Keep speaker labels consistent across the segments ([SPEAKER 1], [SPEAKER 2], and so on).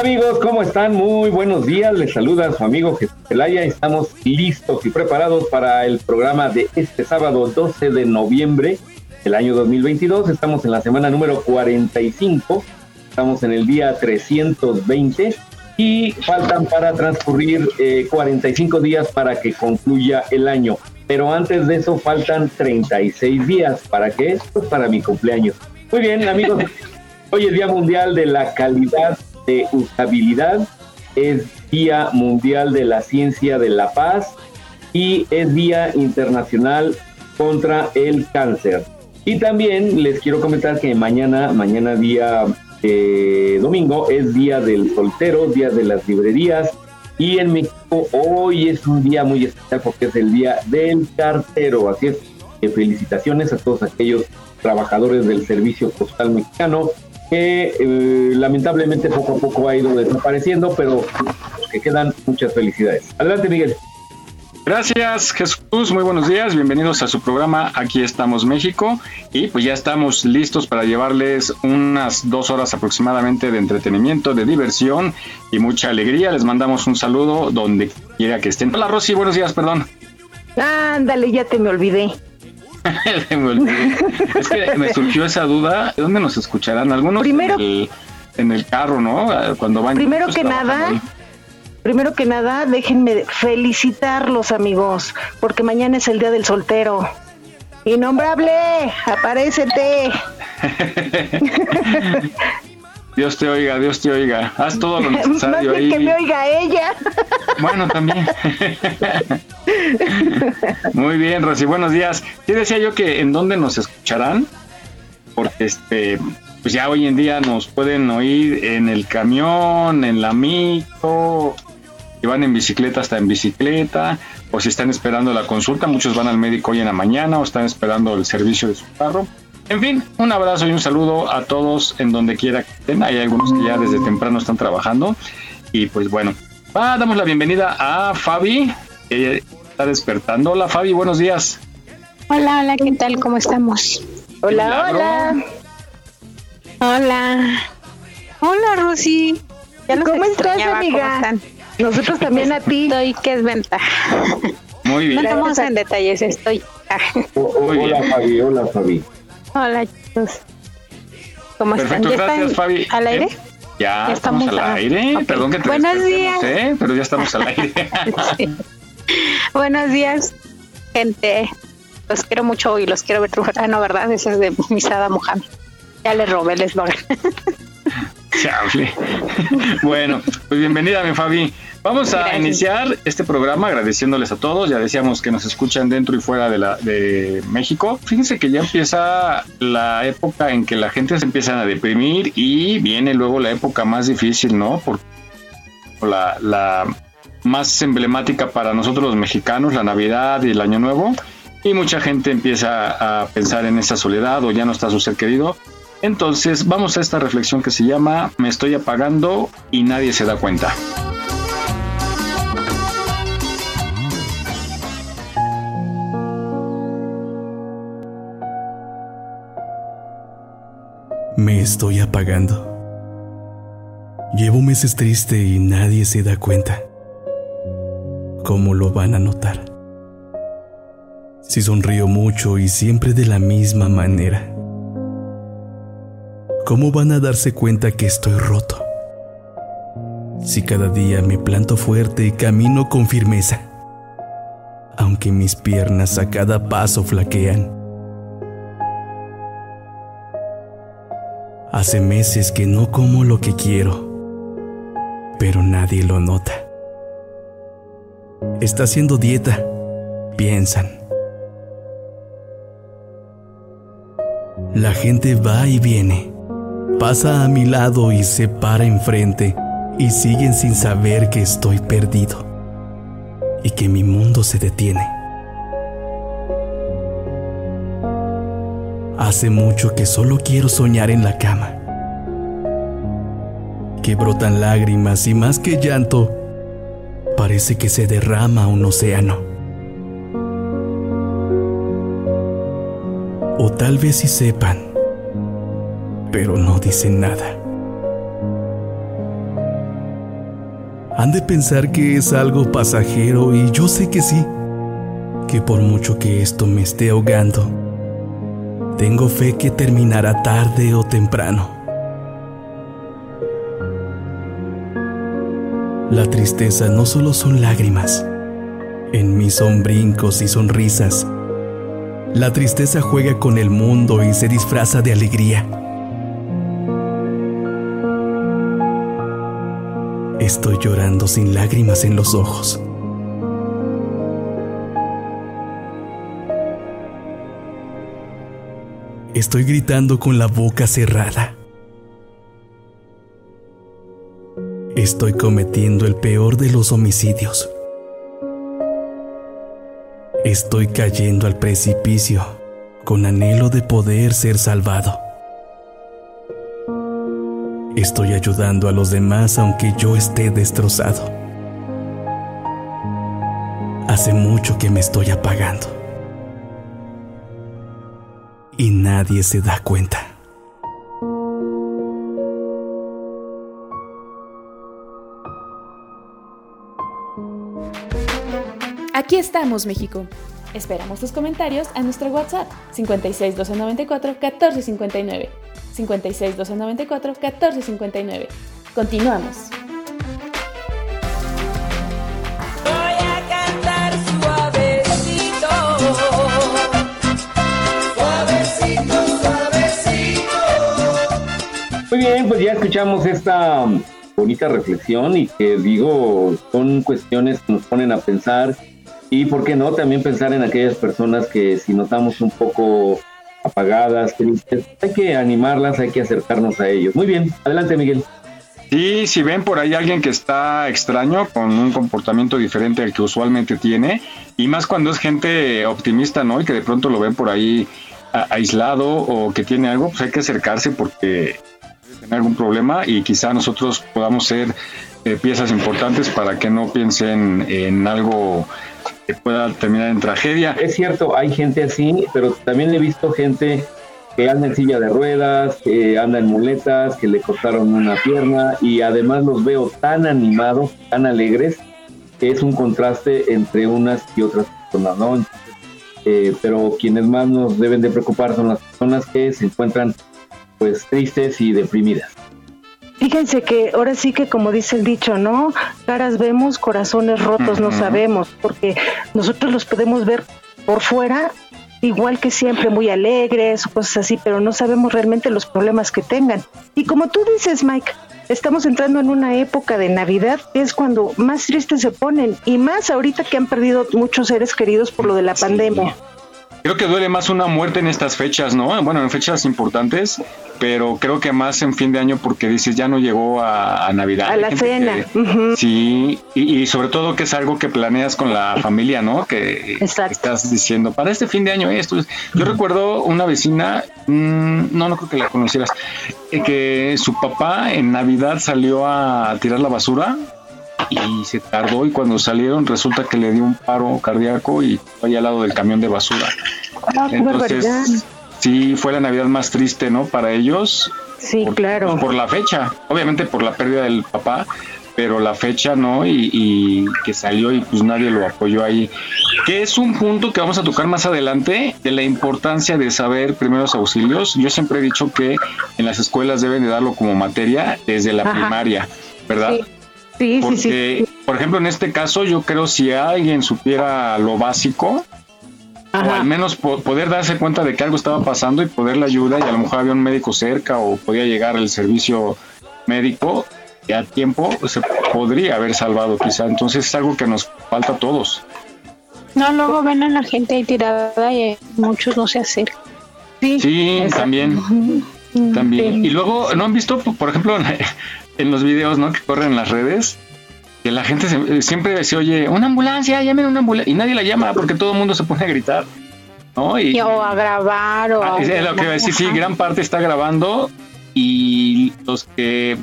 [SPEAKER 1] Hola amigos, ¿cómo están? Muy buenos días. Les saluda su amigo Jesús Zelaya. Estamos listos y preparados para el programa de este sábado 12 de noviembre del año 2022. Estamos en la semana número 45. Estamos en el día 320 y faltan para transcurrir 45 eh, días para que concluya el año. Pero antes de eso faltan 36 días. ¿Para qué? Pues para mi cumpleaños. Muy bien, amigos. Hoy es Día Mundial de la Calidad de usabilidad, es Día Mundial de la Ciencia de la Paz y es Día Internacional contra el Cáncer. Y también les quiero comentar que mañana, mañana día eh, domingo, es Día del Soltero, Día de las Librerías. Y en México hoy es un día muy especial porque es el Día del Cartero. Así es, felicitaciones a todos aquellos trabajadores del Servicio Postal Mexicano que eh, lamentablemente poco a poco ha ido desapareciendo, pero que quedan muchas felicidades. Adelante, Miguel.
[SPEAKER 2] Gracias Jesús, muy buenos días, bienvenidos a su programa Aquí estamos México y pues ya estamos listos para llevarles unas dos horas aproximadamente de entretenimiento, de diversión y mucha alegría. Les mandamos un saludo donde quiera que estén. Hola Rosy, buenos días, perdón.
[SPEAKER 3] Ándale, ya te me olvidé.
[SPEAKER 2] es que me surgió esa duda. ¿De dónde nos escucharán? Algunos
[SPEAKER 3] primero,
[SPEAKER 2] en, el, carro, ¿no? Cuando van.
[SPEAKER 3] Primero que nada. Primero que nada, déjenme felicitarlos, amigos, porque mañana es el día del soltero. Innombrable, aparécete.
[SPEAKER 2] Dios te oiga, Dios te oiga. Haz todo lo necesario
[SPEAKER 3] ahí. que me oiga ella.
[SPEAKER 2] Bueno, también. Muy bien, Rosy, buenos días. Sí decía yo que en dónde nos escucharán, porque este, pues ya hoy en día nos pueden oír en el camión, en la micro, si van en bicicleta hasta en bicicleta, o si están esperando la consulta, muchos van al médico hoy en la mañana o están esperando el servicio de su carro. En fin, un abrazo y un saludo a todos en donde quiera que estén. Hay algunos que ya desde temprano están trabajando. Y pues bueno, damos la bienvenida a Fabi, que está despertando. Hola Fabi, buenos días.
[SPEAKER 4] Hola, hola, ¿qué tal? ¿Cómo estamos?
[SPEAKER 3] Hola, hola.
[SPEAKER 4] Hola. Hola, Rosy.
[SPEAKER 3] ¿Cómo estás, amiga? Nosotros también a ti.
[SPEAKER 4] Estoy que es ventaja.
[SPEAKER 2] Muy bien.
[SPEAKER 4] No estamos en detalles, estoy.
[SPEAKER 1] hola, Fabi. Hola, Fabi.
[SPEAKER 4] Hola chicos. ¿Cómo
[SPEAKER 2] Perfecto,
[SPEAKER 4] están?
[SPEAKER 2] gracias Fabi.
[SPEAKER 4] ¿Al aire?
[SPEAKER 2] Ya, estamos, al aire. Perdón que te
[SPEAKER 4] Buenos días.
[SPEAKER 2] ¿eh? Pero ya estamos al aire.
[SPEAKER 4] Buenos días, gente. Los quiero mucho y los quiero ver. Ah, no, ¿verdad? Ese es de Misada Mohamed. Ya le robé el eslogan.
[SPEAKER 2] bueno, pues bienvenida, mi Fabi. Vamos a iniciar este programa agradeciéndoles a todos. Ya decíamos que nos escuchan dentro y fuera de, la, de México. Fíjense que ya empieza la época en que la gente se empieza a deprimir y viene luego la época más difícil, ¿no? Por la, la más emblemática para nosotros los mexicanos, la Navidad y el Año Nuevo. Y mucha gente empieza a pensar en esa soledad o ya no está su ser querido. Entonces vamos a esta reflexión que se llama Me estoy apagando y nadie se da cuenta.
[SPEAKER 5] Me estoy apagando. Llevo meses triste y nadie se da cuenta.
[SPEAKER 6] Cómo lo van a notar. Si sonrío mucho y siempre de la misma manera. ¿Cómo van a darse cuenta que estoy roto? Si cada día me planto fuerte y camino con firmeza, aunque mis piernas a cada paso flaquean. Hace meses que no como lo que quiero, pero nadie lo nota. Está haciendo dieta, piensan. La gente va y viene, pasa a mi lado y se para enfrente y siguen sin saber que estoy perdido y que mi mundo se detiene. Hace mucho que solo quiero soñar en la cama. Que brotan lágrimas y más que llanto, parece que se derrama un océano. O tal vez sí sepan, pero no dicen nada. Han de pensar que es algo pasajero y yo sé que sí, que por mucho que esto me esté ahogando, tengo fe que terminará tarde o temprano. La tristeza no solo son lágrimas, en mí son brincos y sonrisas. La tristeza juega con el mundo y se disfraza de alegría. Estoy llorando sin lágrimas en los ojos. Estoy gritando con la boca cerrada. Estoy cometiendo el peor de los homicidios. Estoy cayendo al precipicio con anhelo de poder ser salvado. Estoy ayudando a los demás aunque yo esté destrozado. Hace mucho que me estoy apagando. Y nadie se da cuenta.
[SPEAKER 7] Aquí estamos, México. Esperamos tus comentarios a nuestro WhatsApp 56 294 1459. 56 294 1459. Continuamos.
[SPEAKER 8] Voy a cantar suavecito. Suavecito, suavecito.
[SPEAKER 1] Muy bien, pues ya escuchamos esta bonita reflexión y que digo, son cuestiones que nos ponen a pensar y, ¿por qué no? También pensar en aquellas personas que si notamos un poco apagadas, tristes, hay que animarlas, hay que acercarnos a ellos. Muy bien, adelante Miguel.
[SPEAKER 2] Sí, si ven por ahí alguien que está extraño, con un comportamiento diferente al que usualmente tiene, y más cuando es gente optimista, ¿no? Y que de pronto lo ven por ahí aislado o que tiene algo, pues hay que acercarse porque tiene algún problema y quizá nosotros podamos ser eh, piezas importantes para que no piensen en algo que pueda terminar en tragedia.
[SPEAKER 1] Es cierto, hay gente así, pero también he visto gente que anda en silla de ruedas, que anda en muletas, que le cortaron una pierna y además los veo tan animados, tan alegres, que es un contraste entre unas y otras personas, ¿no? Eh, pero quienes más nos deben de preocupar son las personas que se encuentran pues tristes y deprimidas.
[SPEAKER 3] Fíjense que ahora sí que como dice el dicho, ¿no? Caras vemos, corazones rotos no sabemos, porque nosotros los podemos ver por fuera igual que siempre muy alegres o cosas así, pero no sabemos realmente los problemas que tengan. Y como tú dices, Mike, estamos entrando en una época de Navidad que es cuando más tristes se ponen y más ahorita que han perdido muchos seres queridos por lo de la
[SPEAKER 2] Sí.
[SPEAKER 3] pandemia.
[SPEAKER 2] Creo que duele más una muerte en estas fechas, ¿no? Bueno, en fechas importantes, pero creo que más en fin de año porque dices ya no llegó a, a Navidad.
[SPEAKER 3] A
[SPEAKER 2] Hay
[SPEAKER 3] la cena.
[SPEAKER 2] que-. Sí, y, y sobre todo que es algo que planeas con la familia, ¿no? Que
[SPEAKER 3] Exacto.
[SPEAKER 2] estás diciendo, para este fin de año esto. es-". Yo recuerdo una vecina, mm, no, no creo que la conocieras, eh, que su papá en Navidad salió a tirar la basura y se tardó y cuando salieron resulta que le dio un paro cardíaco y fue ahí al lado del camión de basura.
[SPEAKER 3] Ah.
[SPEAKER 2] Entonces, sí, fue la Navidad más triste, ¿no? Para ellos,
[SPEAKER 3] Sí,
[SPEAKER 2] por,
[SPEAKER 3] claro.
[SPEAKER 2] por la fecha, obviamente por la pérdida del papá, pero la fecha no, y, y que salió y pues nadie lo apoyó ahí. Que es un punto que vamos a tocar más adelante de la importancia de saber primeros auxilios. Yo siempre he dicho que en las escuelas deben de darlo como materia desde la
[SPEAKER 3] Ajá.
[SPEAKER 2] primaria, ¿verdad?
[SPEAKER 3] Sí, sí, sí,
[SPEAKER 2] Porque,
[SPEAKER 3] sí.
[SPEAKER 2] por ejemplo, en este caso, yo creo si alguien supiera lo básico, o al menos po- poder darse cuenta de que algo estaba pasando y poder la ayuda, y a lo mejor había un médico cerca o podía llegar el servicio médico y a tiempo, se podría haber salvado quizá. Entonces es algo que nos falta a todos.
[SPEAKER 4] No, luego ven a la gente ahí tirada y muchos no se acercan.
[SPEAKER 2] Sí, también. También. Y luego, ¿no han visto, por ejemplo, en, los videos ¿no? que corren en las redes? Que la gente se- siempre se oye, una ambulancia, llamen una ambulancia. Y nadie la llama porque todo el mundo se pone a gritar. ¿no? Y,
[SPEAKER 4] o a grabar o
[SPEAKER 2] Ah, es lo que iba a decir, sí,
[SPEAKER 4] Ajá.
[SPEAKER 2] gran parte está grabando y los que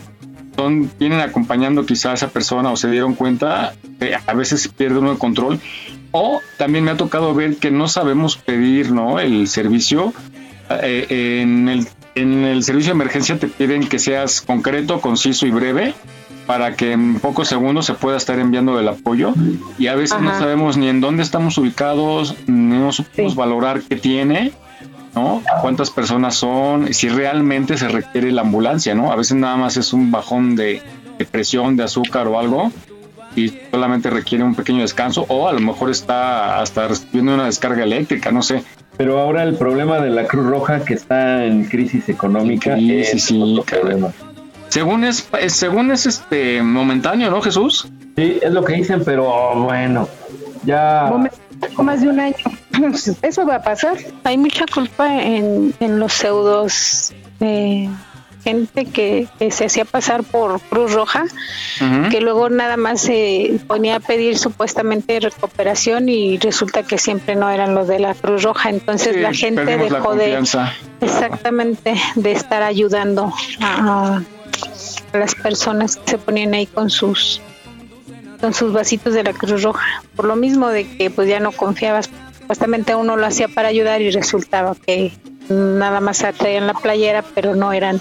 [SPEAKER 2] son, vienen acompañando quizá a esa persona o se dieron cuenta, eh, a veces pierde uno el control. O también me ha tocado ver que no sabemos pedir ¿no? el servicio. Eh, en, el, en el servicio de emergencia te piden que seas concreto, conciso y breve para que en pocos segundos se pueda estar enviando el apoyo y a veces no sabemos ni en dónde estamos ubicados, no supimos valorar qué tiene, ¿no? Cuántas personas son, si realmente se requiere la ambulancia, ¿no? A veces nada más es un bajón de, de presión, de azúcar o algo y solamente requiere un pequeño descanso o a lo mejor está hasta recibiendo una descarga eléctrica, no sé.
[SPEAKER 1] Pero ahora el problema de la Cruz Roja que está en crisis económica
[SPEAKER 2] Sí,
[SPEAKER 1] es
[SPEAKER 2] sí, sí,
[SPEAKER 1] otro
[SPEAKER 2] caray.
[SPEAKER 1] problema.
[SPEAKER 2] Según es, es- según es este momentáneo, ¿no, Jesús?
[SPEAKER 1] Sí, es lo que dicen, pero bueno, ya
[SPEAKER 3] más de un año. Eso va a pasar.
[SPEAKER 4] Hay mucha culpa en, en los pseudos de gente que, que se hacía pasar por Cruz Roja, que luego nada más se ponía a pedir supuestamente recuperación y resulta que siempre no eran los de la Cruz Roja. Entonces
[SPEAKER 2] Sí,
[SPEAKER 4] la gente
[SPEAKER 2] la
[SPEAKER 4] dejó de exactamente de estar ayudando a, a las personas que se ponían ahí con sus con sus vasitos de la Cruz Roja. Por lo mismo de que pues ya no confiabas, supuestamente uno lo hacía para ayudar y resultaba que nada más traían la playera, pero no eran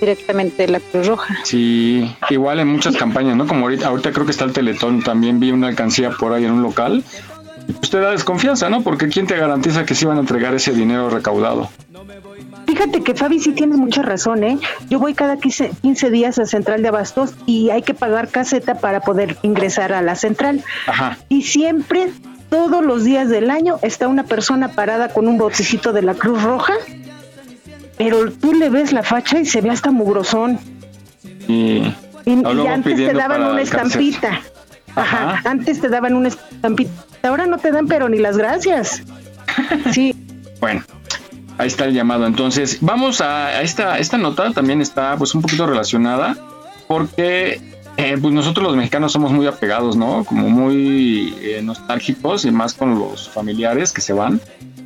[SPEAKER 4] directamente de la Cruz Roja.
[SPEAKER 2] Sí, igual en muchas campañas, ¿no? Como ahorita, ahorita creo que está el Teletón, también vi una alcancía por ahí en un local. Y pues te da desconfianza, ¿no? Porque ¿quién te garantiza que sí van a entregar ese dinero recaudado?
[SPEAKER 3] Fíjate que Fabi sí tienes mucha razón, ¿eh? Yo voy cada 15, 15 días a Central de Abastos y hay que pagar caseta para poder ingresar a la central.
[SPEAKER 2] Ajá.
[SPEAKER 3] Y siempre, todos los días del año, está una persona parada con un botecito de la Cruz Roja, pero tú le ves la facha y se ve hasta mugrosón.
[SPEAKER 2] Y,
[SPEAKER 3] antes te daban una estampita. Ajá.
[SPEAKER 2] Ajá.
[SPEAKER 3] Antes te daban una estampita. Ahora no te dan, pero ni las gracias. Sí.
[SPEAKER 2] Bueno, ahí está el llamado. Entonces, vamos a, a esta, esta nota también está pues un poquito relacionada porque eh, pues nosotros los mexicanos somos muy apegados, ¿no? Como muy eh, nostálgicos y más con los familiares que se van.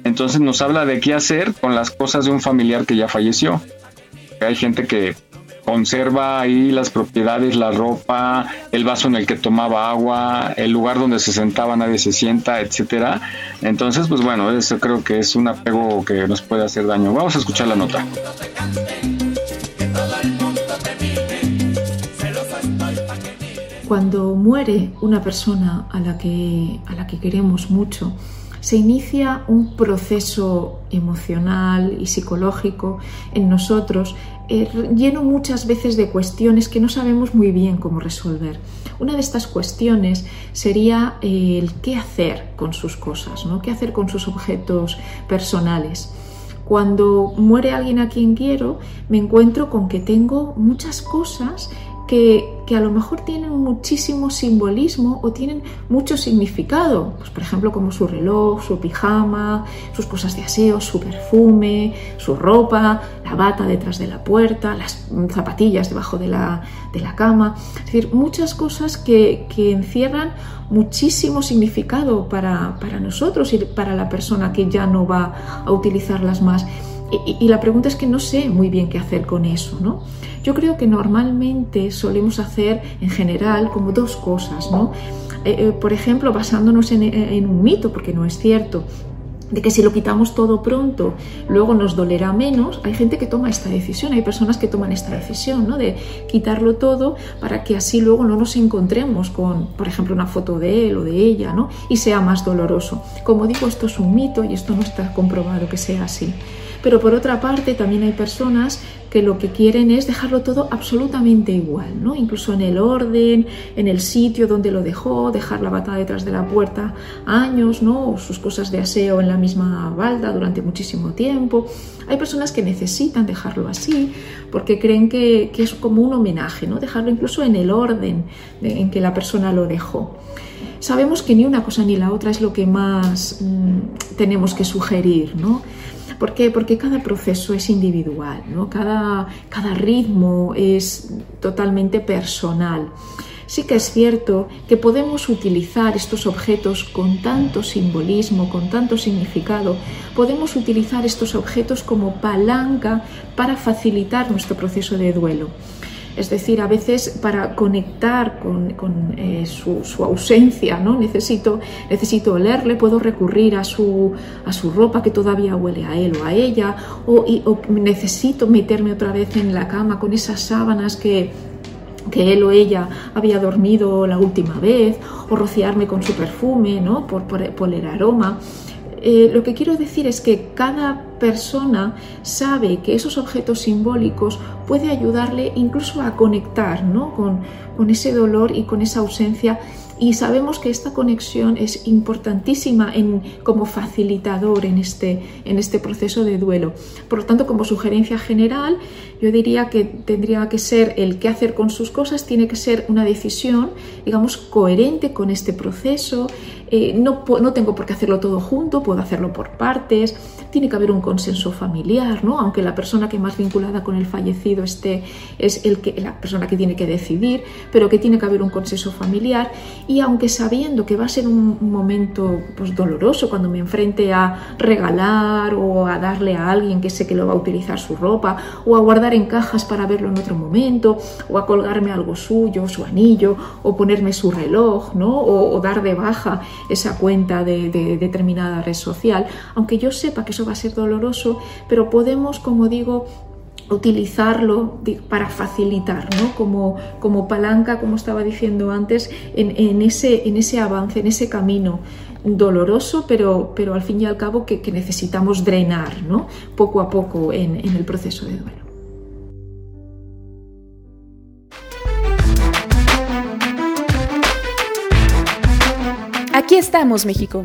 [SPEAKER 2] Entonces nos habla de qué hacer con las cosas de un familiar que ya falleció. Hay gente que conserva ahí las propiedades, la ropa, el vaso en el que tomaba agua, el lugar donde se sentaba, nadie se sienta, etcétera. Entonces, pues bueno, eso creo que es un apego que nos puede hacer daño. Vamos a escuchar la nota.
[SPEAKER 9] Cuando muere una persona a la que, a la que queremos mucho, se inicia un proceso emocional y psicológico en nosotros eh, lleno muchas veces de cuestiones que no sabemos muy bien cómo resolver. Una de estas cuestiones sería eh, el qué hacer con sus cosas, ¿no? qué hacer con sus objetos personales. Cuando muere alguien a quien quiero, me encuentro con que tengo muchas cosas que, a lo mejor tienen muchísimo simbolismo o tienen mucho significado. Pues, por ejemplo, como su reloj, su pijama, sus cosas de aseo, su perfume, su ropa, la bata detrás de la puerta, las zapatillas debajo de la, de la cama. Es decir, muchas cosas que, que encierran muchísimo significado para, para, nosotros y para la persona que ya no va a utilizarlas más. Y, la pregunta es que no sé muy bien qué hacer con eso, ¿no? Yo creo que normalmente solemos hacer en general como dos cosas, ¿no? Eh, eh, por ejemplo, basándonos en, en, un mito, porque no es cierto. de que si lo quitamos todo pronto, luego nos dolerá menos, hay gente que toma esta decisión, hay personas que toman esta decisión, ¿no? De quitarlo todo para que así luego no nos encontremos con, por ejemplo, una foto de él o de ella, ¿no? Y sea más doloroso. Como digo, esto es un mito y esto no está comprobado que sea así. Pero por otra parte, también hay personas que lo que quieren es dejarlo todo absolutamente igual, ¿no? Incluso en el orden, en el sitio donde lo dejó, dejar la bata detrás de la puerta años, ¿no? Sus cosas de aseo en la misma balda durante muchísimo tiempo. Hay personas que necesitan dejarlo así porque creen que, es como un homenaje, ¿no? Dejarlo incluso en el orden de- en que la persona lo dejó. Sabemos que ni una cosa ni la otra es lo que más mm, tenemos que sugerir, ¿no? ¿Por qué? Porque cada proceso es individual, ¿no? cada, cada ritmo es totalmente personal. Sí que es cierto que podemos utilizar estos objetos con tanto simbolismo, con tanto significado, podemos utilizar estos objetos como palanca para facilitar nuestro proceso de duelo. Es decir, a veces para conectar con, eh, su, su, ausencia, ¿no? necesito, necesito olerle, puedo recurrir a su, a su ropa que todavía huele a él o a ella, o, y, o necesito meterme otra vez en la cama con esas sábanas que, que él o ella había dormido la última vez, o rociarme con su perfume, ¿no? por, por, por el aroma. Eh, lo que quiero decir es que cada persona sabe que esos objetos simbólicos puede ayudarle incluso a conectar ¿no? con, con ese dolor y con esa ausencia y sabemos que esta conexión es importantísima en, como facilitador en este, en este proceso de duelo. Por lo tanto, como sugerencia general, yo diría que tendría que ser el qué hacer con sus cosas, tiene que ser una decisión, digamos, coherente con este proceso. Eh, no, no tengo por qué hacerlo todo junto, puedo hacerlo por partes, tiene que haber un consenso familiar, ¿no? aunque la persona que más vinculada con el fallecido esté es el que, la persona que tiene que decidir, pero que tiene que haber un consenso familiar y aunque sabiendo que va a ser un, momento pues, doloroso cuando me enfrente a regalar o a darle a alguien que sé que lo va a utilizar su ropa o a guardar en cajas para verlo en otro momento o a colgarme algo suyo, su anillo o ponerme su reloj ¿no? o, o dar de baja esa cuenta de, de, determinada red social, aunque yo sepa que eso va a ser doloroso, pero podemos, como digo, utilizarlo para facilitar, ¿no? como, como palanca, como estaba diciendo antes, en, en, ese, en ese avance, en ese camino doloroso, pero, pero al fin y al cabo que, necesitamos drenar ¿no? poco a poco en, en el proceso de duelo.
[SPEAKER 7] Aquí estamos, México.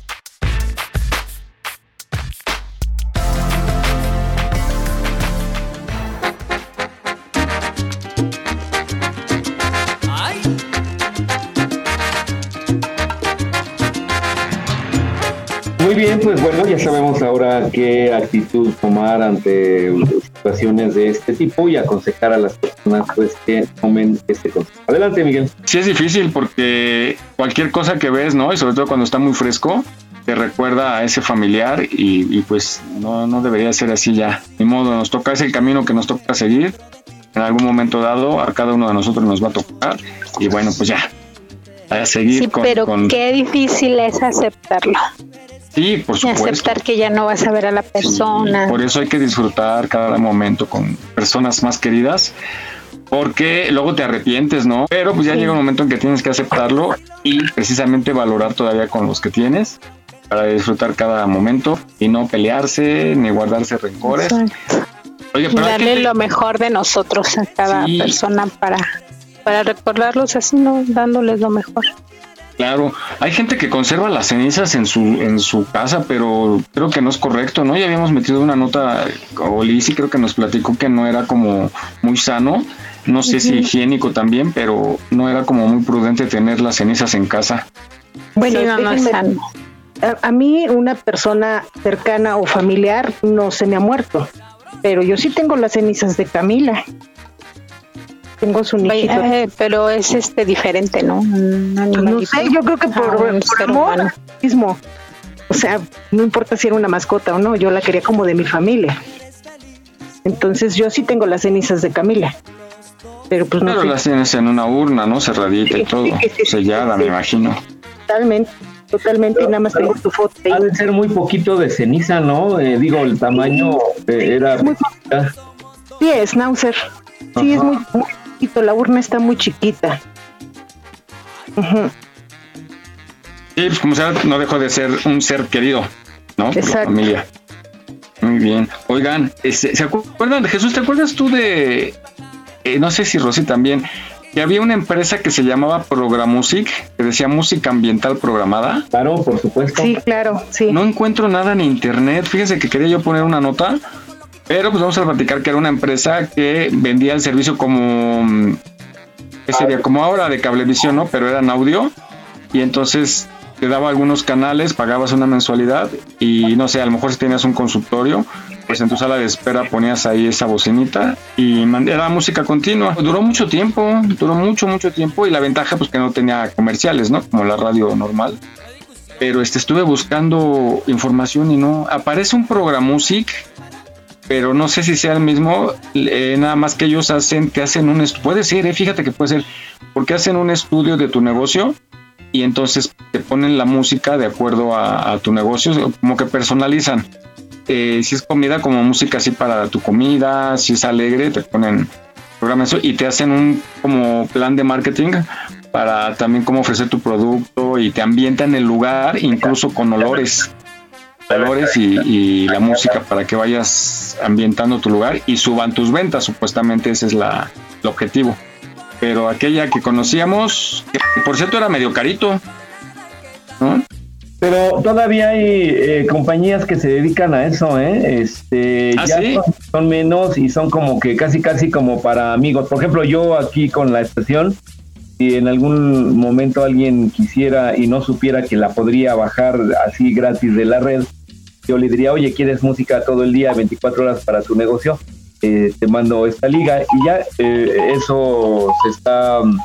[SPEAKER 1] Muy bien, pues bueno, ya sabemos ahora qué actitud tomar ante situaciones de este tipo y aconsejar a las personas pues que tomen este consejo. Adelante, Miguel.
[SPEAKER 2] Sí es difícil porque cualquier cosa que ves, ¿no? Y sobre todo cuando está muy fresco, te recuerda a ese familiar y, y pues no, no debería ser así ya. Ni modo, nos toca, es el camino que nos toca seguir. En algún momento dado a cada uno de nosotros nos va a tocar y bueno, pues ya. A seguir
[SPEAKER 4] sí,
[SPEAKER 2] con,
[SPEAKER 4] pero
[SPEAKER 2] con...
[SPEAKER 4] qué difícil es aceptarlo.
[SPEAKER 2] Sí, por supuesto.
[SPEAKER 4] Y aceptar que ya no vas a ver a la persona.
[SPEAKER 2] Sí, por eso hay que disfrutar cada momento con personas más queridas, porque luego te arrepientes, ¿no? Pero pues ya sí. llega un momento en que tienes que aceptarlo y precisamente valorar todavía con los que tienes para disfrutar cada momento y no pelearse ni guardarse rencores.
[SPEAKER 4] Oye, pero darle que... lo mejor de nosotros a cada persona para, para recordarlos así, ¿no? Dándoles lo mejor.
[SPEAKER 2] Claro, hay gente que conserva las cenizas en su en su casa, pero creo que no es correcto, ¿no? Ya habíamos metido una nota, o Lizzy creo que nos platicó que no era como muy sano, no sé uh -huh. si higiénico también, pero no era como muy prudente tener las cenizas en casa.
[SPEAKER 3] Bueno, sí, no, no es sano. A, a mí una persona cercana o familiar no se me ha muerto, pero yo sí tengo las cenizas de Camila tengo su niñito.
[SPEAKER 4] Eh, pero es este diferente, ¿no? Un
[SPEAKER 3] no sé, yo creo que por, ah, por amor mismo. O sea, no importa si era una mascota o no, yo la quería como de mi familia. Entonces yo sí tengo las cenizas de Camila. Pero pues no
[SPEAKER 2] Pero
[SPEAKER 3] sé.
[SPEAKER 2] las tienes en una urna, ¿no? Cerradita y todo. Sellada, me imagino.
[SPEAKER 3] Totalmente, totalmente, y nada más tengo tu foto ahí.
[SPEAKER 1] Ha de ser muy poquito de ceniza, ¿no? Eh, digo, el tamaño eh, era...
[SPEAKER 3] Sí, es Schnauzer. Sí, es muy, muy chiquito, la urna está muy chiquita. Ujú.
[SPEAKER 2] Sí, pues como sea, no dejó de ser un ser querido, ¿no? Por la
[SPEAKER 3] Exacto.
[SPEAKER 2] familia. Muy bien. Oigan, este, ¿se acuerdan de Jesús? ¿Te acuerdas tú de, eh, no sé si Rosy también, que había una empresa que se llamaba Programusic, que decía música ambiental programada?
[SPEAKER 1] Claro, por supuesto.
[SPEAKER 3] Sí, claro, sí.
[SPEAKER 2] No encuentro nada en internet. Fíjense que quería yo poner una nota, pero pues vamos a platicar que era una empresa que vendía el servicio como, mm, ¿qué sería? Como ahora de cablevisión, ¿no? Pero era en audio. Y entonces te daba algunos canales, pagabas una mensualidad y no sé, a lo mejor si tenías un consultorio, pues en tu sala de espera ponías ahí esa bocinita y era música continua. Duró mucho tiempo, duró mucho, mucho tiempo y la ventaja pues que no tenía comerciales, ¿no? Como la radio normal. Pero este, estuve buscando información y no, aparece un Programusic, pero no sé si sea el mismo, eh, nada más que ellos hacen, te hacen un, estu- puede ser, eh, fíjate que puede ser, porque hacen un estudio de tu negocio y entonces te ponen la música de acuerdo a, a tu negocio, como que personalizan. Eh, si es comida, como música así para tu comida, si es alegre, te ponen programa eso y te hacen un como plan de marketing para también cómo ofrecer tu producto y te ambientan el lugar, incluso con olores olores y, y la música para que vayas ambientando tu lugar y suban tus ventas, supuestamente ese es la, el objetivo. Pero aquella que conocíamos, que por cierto era medio carito, ¿no?
[SPEAKER 1] Pero todavía hay eh, compañías que se dedican a eso, ¿eh? Este,
[SPEAKER 2] ¿Ah,
[SPEAKER 1] ya
[SPEAKER 2] sí?
[SPEAKER 1] son, son menos y son como que casi, casi como para amigos. Por ejemplo, yo aquí con la estación, si en algún momento alguien quisiera y no supiera que la podría bajar así gratis de la red, yo le diría, oye, ¿quieres música todo el día, 24 horas para tu negocio? Eh, te mando esta liga y ya eh, eso se está mm,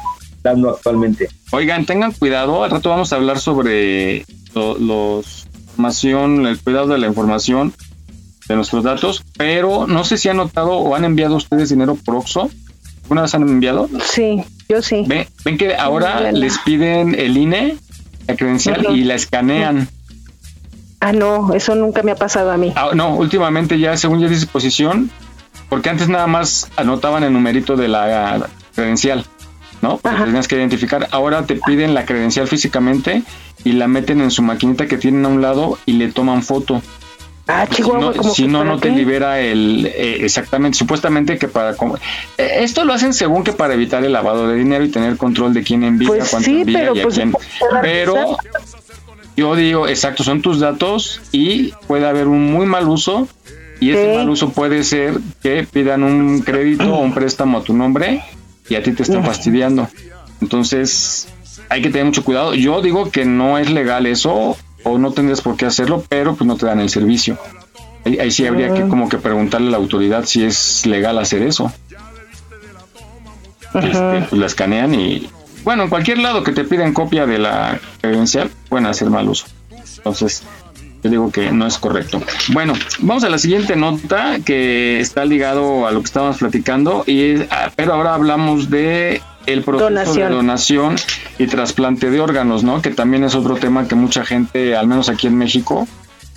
[SPEAKER 1] dando actualmente.
[SPEAKER 2] Oigan, tengan cuidado, al rato vamos a hablar sobre lo- los información, el cuidado de la información de nuestros datos, pero no sé si han notado o han enviado ustedes dinero por Oxxo. ¿Alguna vez han enviado?
[SPEAKER 3] Sí, yo sí.
[SPEAKER 2] Ven, ven que ahora les piden el INE, la credencial, y la escanean.
[SPEAKER 3] Ah, no, eso nunca me ha pasado a mí.
[SPEAKER 2] Ah, no, últimamente ya según ya es disposición, porque antes nada más anotaban el numerito de la credencial, ¿no? Porque tenías que identificar. Ahora te piden la credencial físicamente y la meten en su maquinita que tienen a un lado y le toman foto.
[SPEAKER 3] Ah,
[SPEAKER 2] Si
[SPEAKER 3] Chihuahua,
[SPEAKER 2] no,
[SPEAKER 3] como
[SPEAKER 2] si no, no te libera el... eh, exactamente, supuestamente que para... eh, Esto lo hacen según que para evitar el lavado de dinero y tener control de quién envía,
[SPEAKER 3] Pues
[SPEAKER 2] cuánto
[SPEAKER 3] sí,
[SPEAKER 2] envía
[SPEAKER 3] pero
[SPEAKER 2] y a
[SPEAKER 3] pues
[SPEAKER 2] quién. Pero yo digo, exacto, son tus datos y puede haber un muy mal uso y ese
[SPEAKER 3] Sí.
[SPEAKER 2] mal uso puede ser que pidan un crédito o un préstamo a tu nombre y a ti te están fastidiando. Entonces, hay que tener mucho cuidado. Yo digo que no es legal eso o no tendrías por qué hacerlo, pero pues no te dan el servicio. Ahí, ahí sí habría que
[SPEAKER 3] Ah.
[SPEAKER 2] como que preguntarle a la autoridad si es legal hacer eso. Este, pues la escanean y bueno, en cualquier lado que te piden copia de la credencial pueden hacer mal uso. Entonces, yo digo que no es correcto. Bueno, vamos a la siguiente nota que está ligado a lo que estábamos platicando y es- ah, pero ahora hablamos de el proceso
[SPEAKER 3] Donación.
[SPEAKER 2] de donación y trasplante de órganos, ¿no? Que también es otro tema que mucha gente, al menos aquí en México,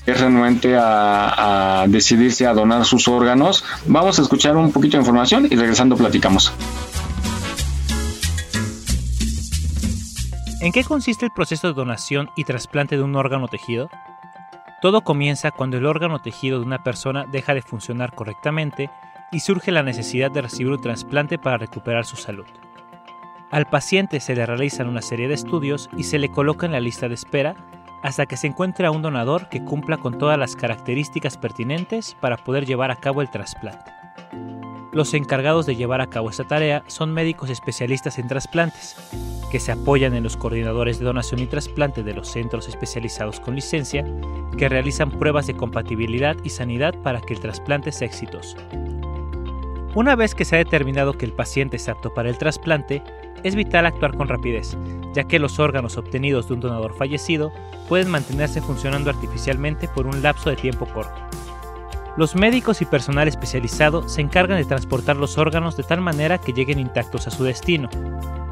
[SPEAKER 2] es renuente a, a decidirse a donar sus órganos. Vamos a escuchar un poquito de información y regresando platicamos.
[SPEAKER 10] ¿En qué consiste el proceso de donación y trasplante de un órgano tejido? Todo comienza cuando el órgano tejido de una persona deja de funcionar correctamente y surge la necesidad de recibir un trasplante para recuperar su salud. Al paciente se le realizan una serie de estudios y se le coloca en la lista de espera hasta que se encuentre a un donador que cumpla con todas las características pertinentes para poder llevar a cabo el trasplante. Los encargados de llevar a cabo esta tarea son médicos especialistas en trasplantes, que se apoyan en los coordinadores de donación y trasplante de los centros especializados con licencia, que realizan pruebas de compatibilidad y sanidad para que el trasplante sea exitoso. Una vez que se ha determinado que el paciente es apto para el trasplante, es vital actuar con rapidez, ya que los órganos obtenidos de un donador fallecido pueden mantenerse funcionando artificialmente por un lapso de tiempo corto. Los médicos y personal especializado se encargan de transportar los órganos de tal manera que lleguen intactos a su destino.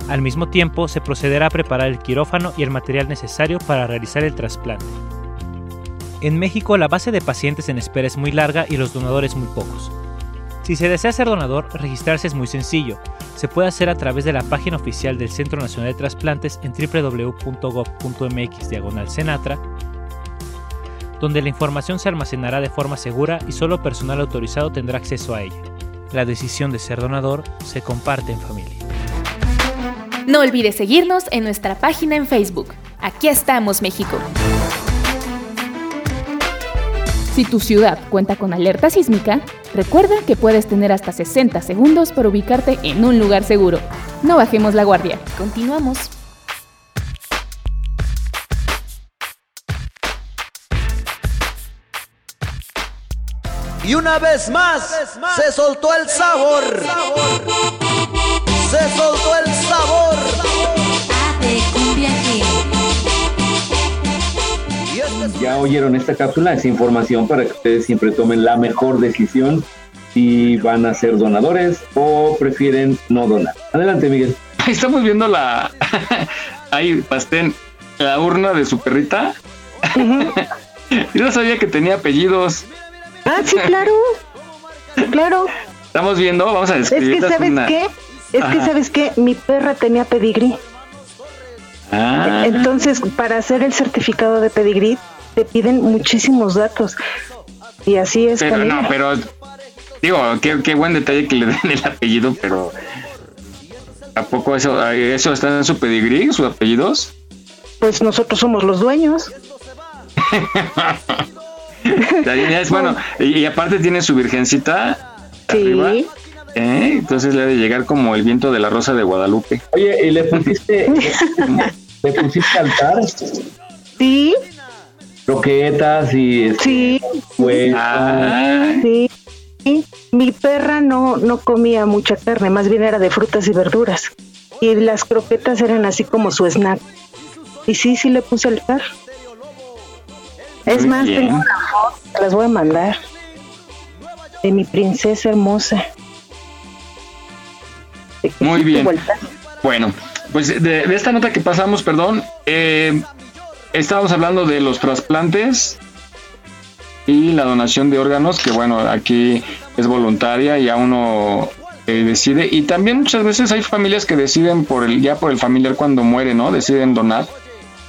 [SPEAKER 10] Al mismo tiempo, se procederá a preparar el quirófano y el material necesario para realizar el trasplante. En México, la base de pacientes en espera es muy larga y los donadores muy pocos. Si se desea ser donador, registrarse es muy sencillo. Se puede hacer a través de la página oficial del Centro Nacional de Trasplantes en www.gov.mx senatra donde la información se almacenará de forma segura y solo personal autorizado tendrá acceso a ella. La decisión de ser donador se comparte en familia.
[SPEAKER 11] No olvides seguirnos en nuestra página en Facebook. Aquí estamos, México. Si tu ciudad cuenta con alerta sísmica, recuerda que puedes tener hasta 60 segundos para ubicarte en un lugar seguro. No bajemos la guardia. Continuamos.
[SPEAKER 8] Y una vez más, se soltó el sabor. Se soltó el sabor.
[SPEAKER 1] Ya oyeron esta cápsula, es información para que ustedes siempre tomen la mejor decisión si van a ser donadores o prefieren no donar. Adelante, Miguel.
[SPEAKER 2] Ahí estamos viendo la. Ahí, Pastén, la urna de su perrita. Yo no sabía que tenía apellidos.
[SPEAKER 3] Ah, sí, claro. Claro.
[SPEAKER 2] Estamos viendo, vamos a
[SPEAKER 3] Es
[SPEAKER 2] describir.
[SPEAKER 3] que, ¿sabes qué? Es que, ¿sabes qué? Mi perra tenía pedigrí.
[SPEAKER 2] Ah,
[SPEAKER 3] Entonces, para hacer el certificado de pedigrí, te piden muchísimos datos. Y así es
[SPEAKER 2] pero no,
[SPEAKER 3] ella.
[SPEAKER 2] pero. Digo, qué, qué buen detalle que le den el apellido, pero. ¿A poco eso, eso está en su pedigrí, sus apellidos?
[SPEAKER 3] Pues nosotros somos los dueños.
[SPEAKER 2] Ya es bueno. Y, y aparte tiene su virgencita. Arriba, ¿eh? Entonces le ha de llegar como el viento de la rosa de Guadalupe.
[SPEAKER 1] Oye, ¿y le pusiste, le pusiste altar?
[SPEAKER 3] Sí.
[SPEAKER 1] Croquetas y este,
[SPEAKER 3] Sí. Sí. Sí. Mi perra no, no comía mucha carne, más bien era de frutas y verduras. Y las croquetas eran así como su snack. Y sí, sí le puse altar. Es
[SPEAKER 2] Muy
[SPEAKER 3] más,
[SPEAKER 2] bien.
[SPEAKER 3] tengo una foto, te las voy a mandar. De mi princesa hermosa.
[SPEAKER 2] Muy bien. Bueno, pues de, de esta nota que pasamos, perdón, eh, estábamos hablando de los trasplantes y la donación de órganos, que bueno, aquí es voluntaria y a uno eh, decide. Y también muchas veces hay familias que deciden por el, ya por el familiar cuando muere, ¿no? Deciden donar,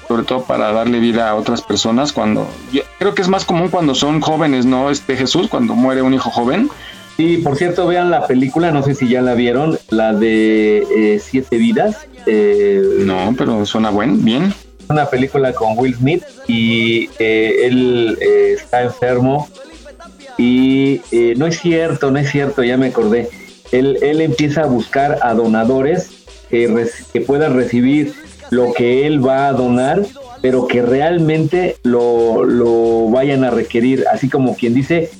[SPEAKER 2] sobre todo para darle vida a otras personas cuando, yo creo que es más común cuando son jóvenes, ¿no? Este Jesús, cuando muere un hijo joven.
[SPEAKER 1] Y por cierto, vean la película, no sé si ya la vieron, la de eh, Siete Vidas. Eh,
[SPEAKER 2] no, pero suena buen, bien.
[SPEAKER 1] Una película con Will Smith y eh, él eh, está enfermo y eh, no es cierto, no es cierto, ya me acordé. Él, él empieza a buscar a donadores que, que puedan recibir lo que él va a donar, pero que realmente lo, lo vayan a requerir, así como quien dice,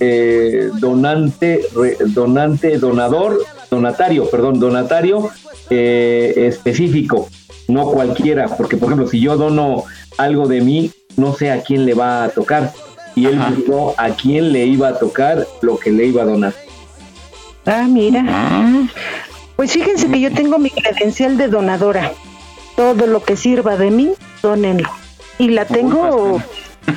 [SPEAKER 1] eh, donante, re- donante, donador, donatario, perdón, donatario eh, específico, no cualquiera, porque por ejemplo, si yo dono algo de mí, no sé a quién le va a tocar, y él buscó a quién le iba a tocar lo que le iba a donar.
[SPEAKER 3] Ah, mira. Pues fíjense que yo tengo mi credencial de donadora. Todo lo que sirva de mí, donenlo. Y la tengo.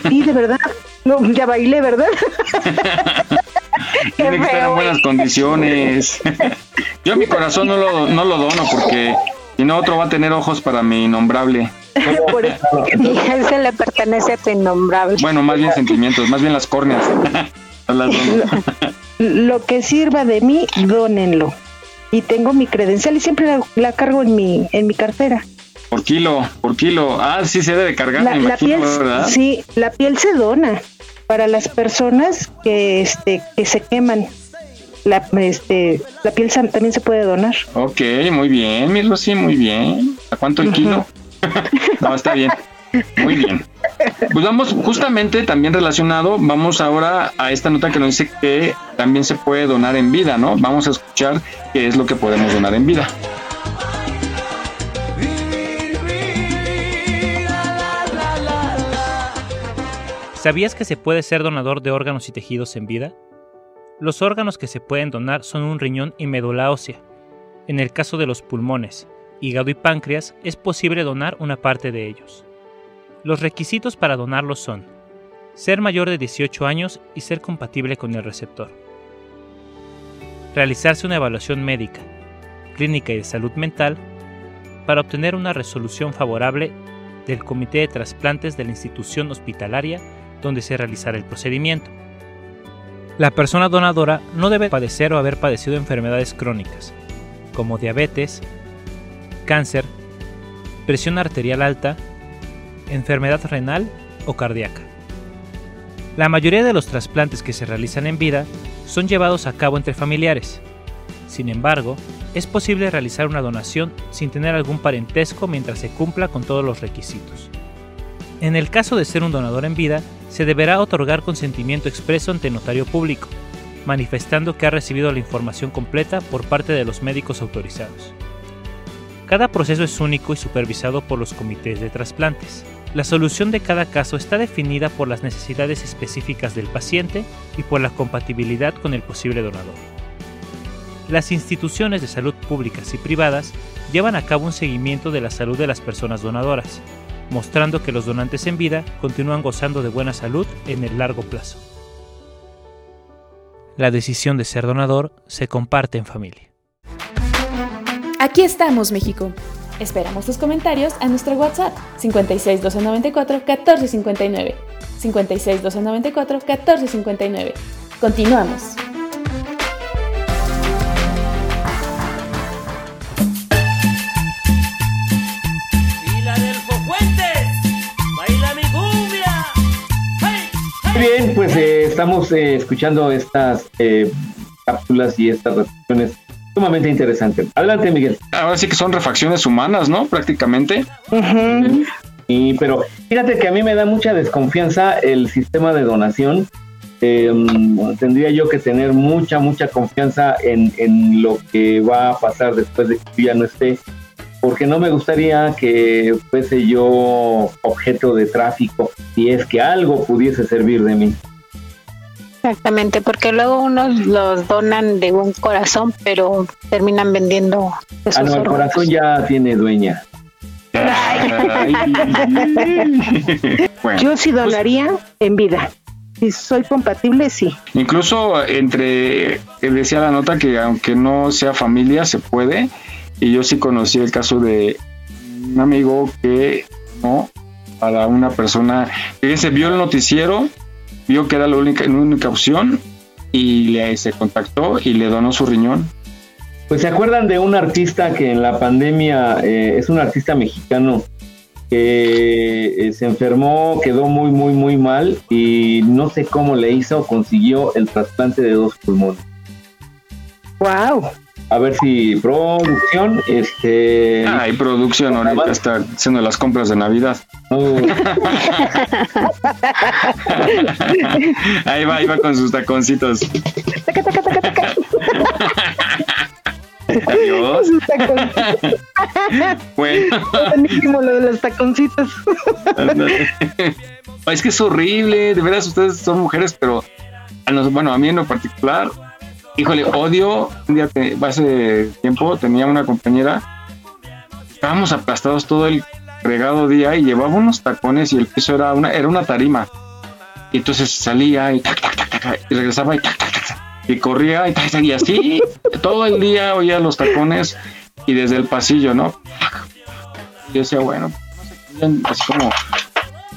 [SPEAKER 3] Sí, de verdad. No, ya bailé, ¿verdad?
[SPEAKER 2] Tiene que estar en buenas condiciones. Yo mi corazón no lo, no lo dono porque si no otro va a tener ojos para mi innombrable.
[SPEAKER 4] Y él se le pertenece a tu innombrable.
[SPEAKER 2] Bueno, más bien sentimientos, más bien las córneas. Las.
[SPEAKER 3] Lo que sirva de mí, donenlo. Y tengo mi credencial y siempre la, la cargo en mi, en mi cartera.
[SPEAKER 2] Por kilo, por kilo. Ah, sí se debe cargar,
[SPEAKER 3] La,
[SPEAKER 2] me
[SPEAKER 3] la
[SPEAKER 2] imagino,
[SPEAKER 3] piel,
[SPEAKER 2] ¿verdad?
[SPEAKER 3] sí, la piel se dona para las personas que, este, que se queman. La, este, la piel también se puede donar.
[SPEAKER 2] Ok, muy bien, mi Rosy, muy bien. ¿A cuánto el kilo? no, está bien. Muy bien. Pues vamos, justamente también relacionado, vamos ahora a esta nota que nos dice que también se puede donar en vida, ¿no? Vamos a escuchar qué es lo que podemos donar en vida.
[SPEAKER 10] ¿Sabías que se puede ser donador de órganos y tejidos en vida? Los órganos que se pueden donar son un riñón y médula ósea. En el caso de los pulmones, hígado y páncreas, es posible donar una parte de ellos. Los requisitos para donarlos son ser mayor de 18 años y ser compatible con el receptor. Realizarse una evaluación médica, clínica y de salud mental para obtener una resolución favorable del Comité de Trasplantes de la institución hospitalaria donde se realizará el procedimiento. La persona donadora no debe padecer o haber padecido enfermedades crónicas, como diabetes, cáncer, presión arterial alta, enfermedad renal o cardíaca. La mayoría de los trasplantes que se realizan en vida son llevados a cabo entre familiares. Sin embargo, es posible realizar una donación sin tener algún parentesco mientras se cumpla con todos los requisitos. En el caso de ser un donador en vida, se deberá otorgar consentimiento expreso ante notario público, manifestando que ha recibido la información completa por parte de los médicos autorizados. Cada proceso es único y supervisado por los comités de trasplantes. La solución de cada caso está definida por las necesidades específicas del paciente y por la compatibilidad con el posible donador. Las instituciones de salud públicas y privadas llevan a cabo un seguimiento de la salud de las personas donadoras, mostrando que los donantes en vida continúan gozando de buena salud en el largo plazo. La decisión de ser donador se comparte en familia.
[SPEAKER 11] Aquí estamos, México. Esperamos tus comentarios a nuestro WhatsApp 56 294 1459. 56 294 1459. Continuamos.
[SPEAKER 1] Estamos eh, escuchando estas eh, cápsulas y estas reflexiones sumamente interesantes. Adelante, Miguel.
[SPEAKER 2] Ahora sí que son refacciones humanas, ¿no? Prácticamente.
[SPEAKER 1] Y, pero fíjate que a mí me da mucha desconfianza el sistema de donación. tendría yo que tener mucha, mucha confianza en, en lo que va a pasar después de que yo ya no esté porque no me gustaría que fuese yo objeto de tráfico si es que algo pudiese servir de mí.
[SPEAKER 4] Exactamente, porque luego unos los donan de un corazón, pero terminan vendiendo.
[SPEAKER 1] ah, no, el corazón ya tiene dueña.
[SPEAKER 3] Yo sí donaría en vida. Si soy compatible, sí.
[SPEAKER 2] Incluso entre, eh, decía la nota que aunque no sea familia, se puede y yo sí conocí el caso de un amigo que, ¿no? Para una persona que se vio el noticiero, vio que era la única, la única opción y le, se contactó y le donó su riñón.
[SPEAKER 1] Pues se acuerdan de un artista que en la pandemia eh, es un artista mexicano que eh, se enfermó, quedó muy, muy, muy mal y no sé cómo le hizo, consiguió el trasplante de dos pulmones.
[SPEAKER 3] ¡Wow!
[SPEAKER 1] A ver si producción, este.
[SPEAKER 2] Ah, y producción ahorita está haciendo las compras de Navidad. ahí va, ahí va con sus taconcitos. Adiós.
[SPEAKER 3] bueno. Buenísimo lo de los taconcitos.
[SPEAKER 2] es que es horrible, de veras ustedes son mujeres, pero bueno, a mí en lo particular Híjole, odio. Un día, hace tiempo, tenía una compañera. Estábamos aplastados todo el regado día y llevaba unos tacones y el piso era una, era una tarima. Y entonces salía y, y regresaba y, y corría y, así todo el día oía los tacones y desde el pasillo, ¿no? Y yo decía, bueno, así como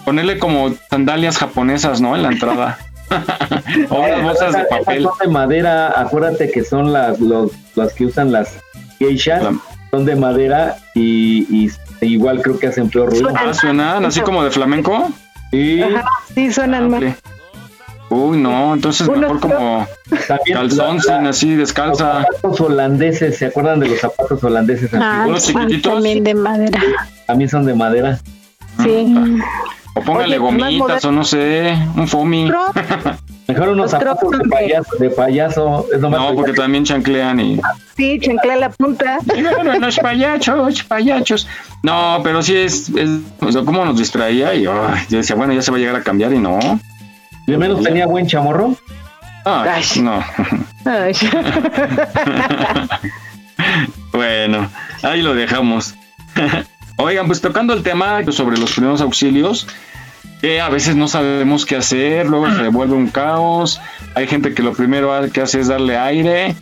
[SPEAKER 2] ponerle como sandalias japonesas, ¿no? En la entrada. las bolsas de papel.
[SPEAKER 1] Son de madera, acuérdate que son las, los, las que usan las geishas, son de madera y, igual creo que hacen peor ruido.
[SPEAKER 2] Ah, suenan así como de flamenco.
[SPEAKER 1] Sí,
[SPEAKER 3] sí suenan mal.
[SPEAKER 2] Uy, no, entonces mejor como calzón sin así descalza.
[SPEAKER 1] Los zapatos holandeses, ¿se acuerdan de los zapatos holandeses?
[SPEAKER 4] Ah, chiquititos. También de madera.
[SPEAKER 1] También son de madera.
[SPEAKER 4] Sí.
[SPEAKER 2] O póngale gomitas o no sé, un foamy.
[SPEAKER 1] Mejor unos zapatos de payaso, de payaso.
[SPEAKER 2] no, porque también chanclean y.
[SPEAKER 3] Sí, chanclea la punta.
[SPEAKER 2] Bueno, los payachos, payachos. No, pero sí es, es o sea, cómo nos distraía y yo decía, bueno, ya se va a llegar a cambiar y no.
[SPEAKER 1] ¿De menos tenía buen chamorro?
[SPEAKER 2] Ay, no. bueno, ahí lo dejamos. Oigan, pues tocando el tema sobre los primeros auxilios, que a veces no sabemos qué hacer, luego se vuelve un caos, hay gente que lo primero que hace es darle aire,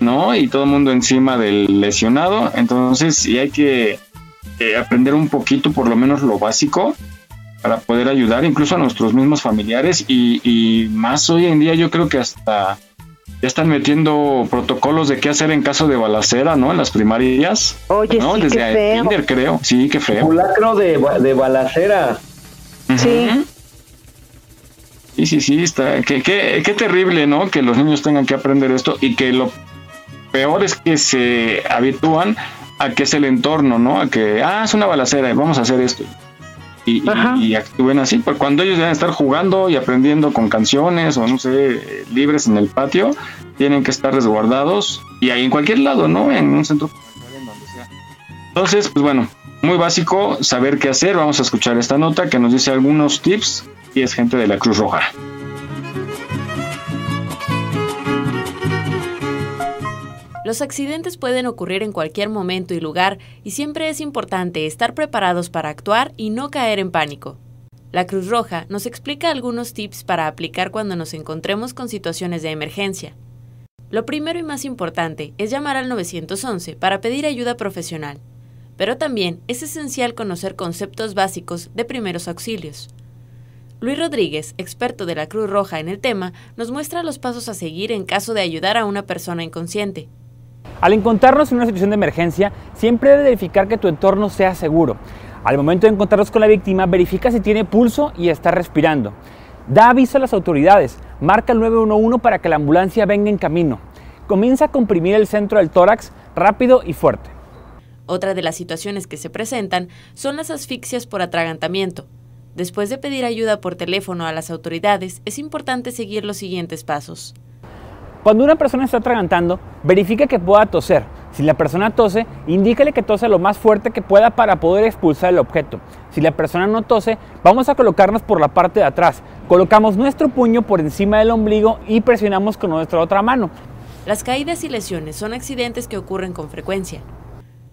[SPEAKER 2] ¿no? Y todo el mundo encima del lesionado, entonces sí hay que eh, aprender un poquito, por lo menos lo básico, para poder ayudar incluso a nuestros mismos familiares y, y más hoy en día yo creo que hasta ya están metiendo protocolos de qué hacer en caso de balacera, ¿no? En las primarias.
[SPEAKER 3] Oye,
[SPEAKER 2] ¿no?
[SPEAKER 3] sí,
[SPEAKER 2] Desde
[SPEAKER 3] qué feo.
[SPEAKER 2] kinder, creo. Sí, qué feo.
[SPEAKER 1] Simulacro de, de balacera.
[SPEAKER 3] Sí.
[SPEAKER 2] Sí, sí, sí, está. Qué, qué, qué terrible, ¿no? Que los niños tengan que aprender esto y que lo peor es que se habitúan a que es el entorno, ¿no? A que, ah, es una balacera, vamos a hacer esto. Y, y- y actúen así, porque cuando ellos deben estar jugando y aprendiendo con canciones o no sé, libres en el patio, tienen que estar resguardados y ahí en cualquier lado, ¿no? En un centro en donde sea. Entonces, pues bueno, muy básico saber qué hacer. Vamos a escuchar esta nota que nos dice algunos tips y es gente de la Cruz Roja.
[SPEAKER 12] Los accidentes pueden ocurrir en cualquier momento y lugar y siempre es importante estar preparados para actuar y no caer en pánico. La Cruz Roja nos explica algunos tips para aplicar cuando nos encontremos con situaciones de emergencia. Lo primero y más importante es llamar al 911 para pedir ayuda profesional, pero también es esencial conocer conceptos básicos de primeros auxilios. Luis Rodríguez, experto de la Cruz Roja en el tema, nos muestra los pasos a seguir en caso de ayudar a una persona inconsciente.
[SPEAKER 13] Al encontrarnos en una situación de emergencia, siempre debes verificar que tu entorno sea seguro. Al momento de encontrarnos con la víctima, verifica si tiene pulso y está respirando. Da aviso a las autoridades, marca el 911 para que la ambulancia venga en camino. Comienza a comprimir el centro del tórax rápido y fuerte.
[SPEAKER 12] Otra de las situaciones que se presentan son las asfixias por atragantamiento. Después de pedir ayuda por teléfono a las autoridades, es importante seguir los siguientes pasos.
[SPEAKER 13] Cuando una persona está atragantando, verifica que pueda toser. Si la persona tose, indícale que tose lo más fuerte que pueda para poder expulsar el objeto. Si la persona no tose, vamos a colocarnos por la parte de atrás. Colocamos nuestro puño por encima del ombligo y presionamos con nuestra otra mano.
[SPEAKER 12] Las caídas y lesiones son accidentes que ocurren con frecuencia.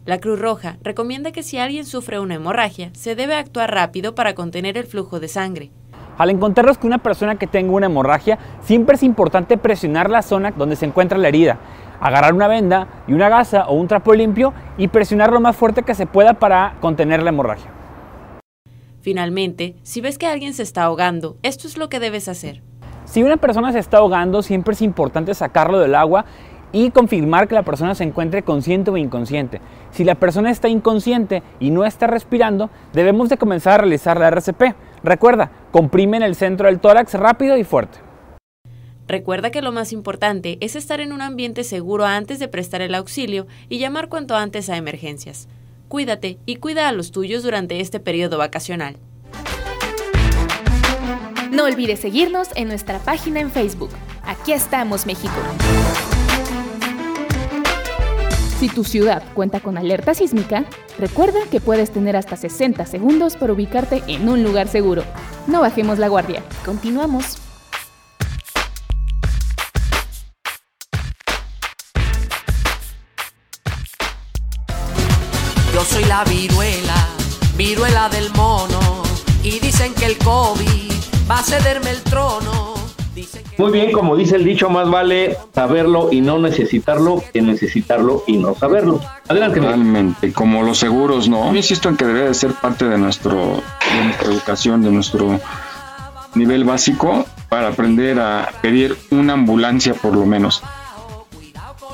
[SPEAKER 12] La Cruz Roja recomienda que si alguien sufre una hemorragia, se debe actuar rápido para contener el flujo de sangre.
[SPEAKER 13] Al encontrarnos con una persona que tenga una hemorragia, siempre es importante presionar la zona donde se encuentra la herida, agarrar una venda y una gasa o un trapo limpio y presionar lo más fuerte que se pueda para contener la hemorragia.
[SPEAKER 12] Finalmente, si ves que alguien se está ahogando, esto es lo que debes hacer.
[SPEAKER 13] Si una persona se está ahogando, siempre es importante sacarlo del agua y confirmar que la persona se encuentre consciente o inconsciente. Si la persona está inconsciente y no está respirando, debemos de comenzar a realizar la RCP. Recuerda, comprime en el centro del tórax rápido y fuerte.
[SPEAKER 12] Recuerda que lo más importante es estar en un ambiente seguro antes de prestar el auxilio y llamar cuanto antes a emergencias. Cuídate y cuida a los tuyos durante este periodo vacacional.
[SPEAKER 11] No olvides seguirnos en nuestra página en Facebook. Aquí estamos, México. Si tu ciudad cuenta con alerta sísmica, recuerda que puedes tener hasta 60 segundos para ubicarte en un lugar seguro. No bajemos la guardia. Continuamos.
[SPEAKER 14] Yo soy la viruela, viruela del mono. Y dicen que el COVID va a cederme el trono.
[SPEAKER 1] Muy bien, como dice el dicho, más vale saberlo y no necesitarlo que necesitarlo y no saberlo. Adelante.
[SPEAKER 2] Realmente, como los seguros, ¿no? Yo insisto en que debe de ser parte de, nuestro, de nuestra educación, de nuestro nivel básico para aprender a pedir una ambulancia por lo menos.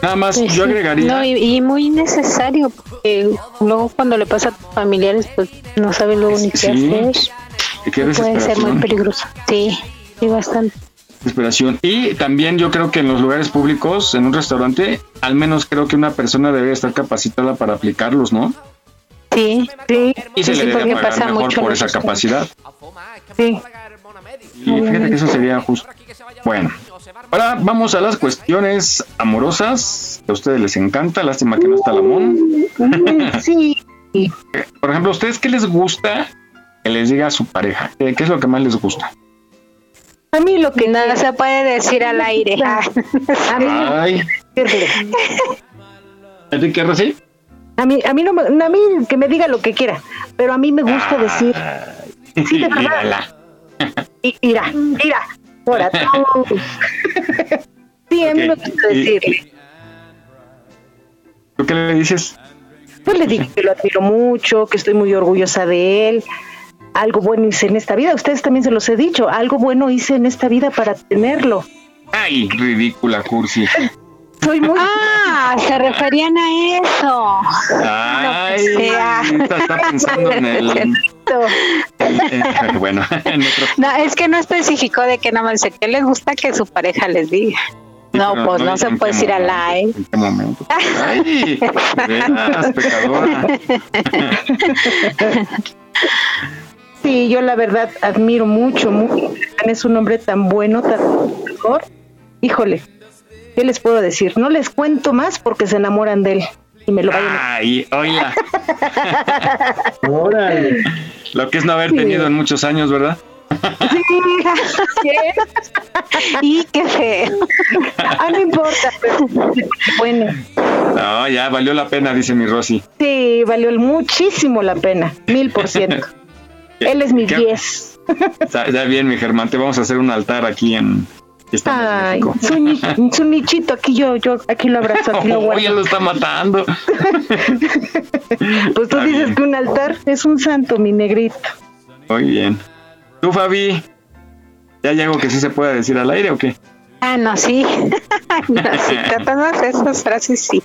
[SPEAKER 2] Nada más,
[SPEAKER 4] Pues
[SPEAKER 2] yo agregaría...
[SPEAKER 4] No, y, y muy necesario, porque luego cuando le pasa a tus familiares, pues no sabes luego ni qué
[SPEAKER 2] Sí,
[SPEAKER 4] hacer.
[SPEAKER 2] y
[SPEAKER 4] Puede ser muy peligroso. Sí, sí, bastante.
[SPEAKER 2] Y también yo creo que en los lugares públicos, en un restaurante, al menos creo que una persona debe estar capacitada para aplicarlos, ¿no?
[SPEAKER 4] Sí, sí.
[SPEAKER 2] Y se
[SPEAKER 4] sí,
[SPEAKER 2] le debe pagar mejor
[SPEAKER 4] mucho
[SPEAKER 2] por esa capacidad.
[SPEAKER 3] Sí.
[SPEAKER 2] Y fíjate que eso sería justo. Bueno, ahora vamos a las cuestiones amorosas. Que a ustedes les encanta. Lástima que no está Lamón.
[SPEAKER 3] Sí.
[SPEAKER 2] Por ejemplo, ¿a ustedes qué les gusta que les diga a su pareja? ¿Qué, qué es lo que más les gusta?
[SPEAKER 3] A mí lo que
[SPEAKER 4] Nada se puede decir al aire. Ah.
[SPEAKER 3] A mí,
[SPEAKER 2] Ay, ¿Enrique Rossi?
[SPEAKER 3] a mí, a mí no me- a mí que me diga lo que quiera, pero a mí me gusta decir, sí, de verdad.
[SPEAKER 2] Mírala.
[SPEAKER 3] I- Ira, ira, ahora tú. Sí, a mí me
[SPEAKER 2] Ok,
[SPEAKER 3] gusta
[SPEAKER 2] y-
[SPEAKER 3] decirle.
[SPEAKER 2] ¿Tú qué le dices?
[SPEAKER 3] Pues le digo que lo admiro mucho, que estoy muy orgullosa de él. Algo bueno hice en esta vida. A ustedes también se los he dicho. Algo bueno hice en esta vida para tenerlo.
[SPEAKER 2] Ay, ridícula, Cursi.
[SPEAKER 3] Soy muy.
[SPEAKER 4] Ah, se referían a eso.
[SPEAKER 2] Ay,
[SPEAKER 4] sea.
[SPEAKER 2] esta está pensando en el. en- bueno, en otro.
[SPEAKER 4] No, es que no especificó de qué nada más dice que les gusta que su pareja les diga. No, pues no, se puede decir al
[SPEAKER 2] momento,
[SPEAKER 4] aire.
[SPEAKER 2] ¿En qué momento? Ay, veras, pecadora.
[SPEAKER 3] Sí, yo la verdad admiro mucho, mucho. Es un hombre tan bueno, tan mejor. Híjole, ¿qué les puedo decir? No les cuento más porque se enamoran de él y me lo vayan a...
[SPEAKER 2] Ay, oiga.
[SPEAKER 1] Órale.
[SPEAKER 2] Lo que es no haber
[SPEAKER 3] Sí.
[SPEAKER 2] tenido en muchos años, ¿verdad?
[SPEAKER 3] y qué feo. Ah, no importa, pero bueno,
[SPEAKER 2] No, ya valió la pena, dice mi Rosy.
[SPEAKER 3] sí, valió muchísimo la pena, mil por ciento. Él es mi
[SPEAKER 2] ¿Qué?
[SPEAKER 3] 10.
[SPEAKER 2] Está, ya bien, mi Germán, te vamos a hacer un altar aquí en.
[SPEAKER 3] Ay,
[SPEAKER 2] México.
[SPEAKER 3] su, ni- su nichito, aquí yo, yo aquí lo abrazo, aquí lo
[SPEAKER 2] Oh, ya
[SPEAKER 3] guardo.
[SPEAKER 2] lo está matando.
[SPEAKER 3] Pues tú
[SPEAKER 2] Está
[SPEAKER 3] dices
[SPEAKER 2] bien.
[SPEAKER 3] que un altar es un santo, mi negrito.
[SPEAKER 2] Muy bien. ¿Tú, Fabi? ¿Ya hay algo que sí se pueda decir al aire o qué?
[SPEAKER 4] Ah, no, sí. no, sí, todas esas frases sí.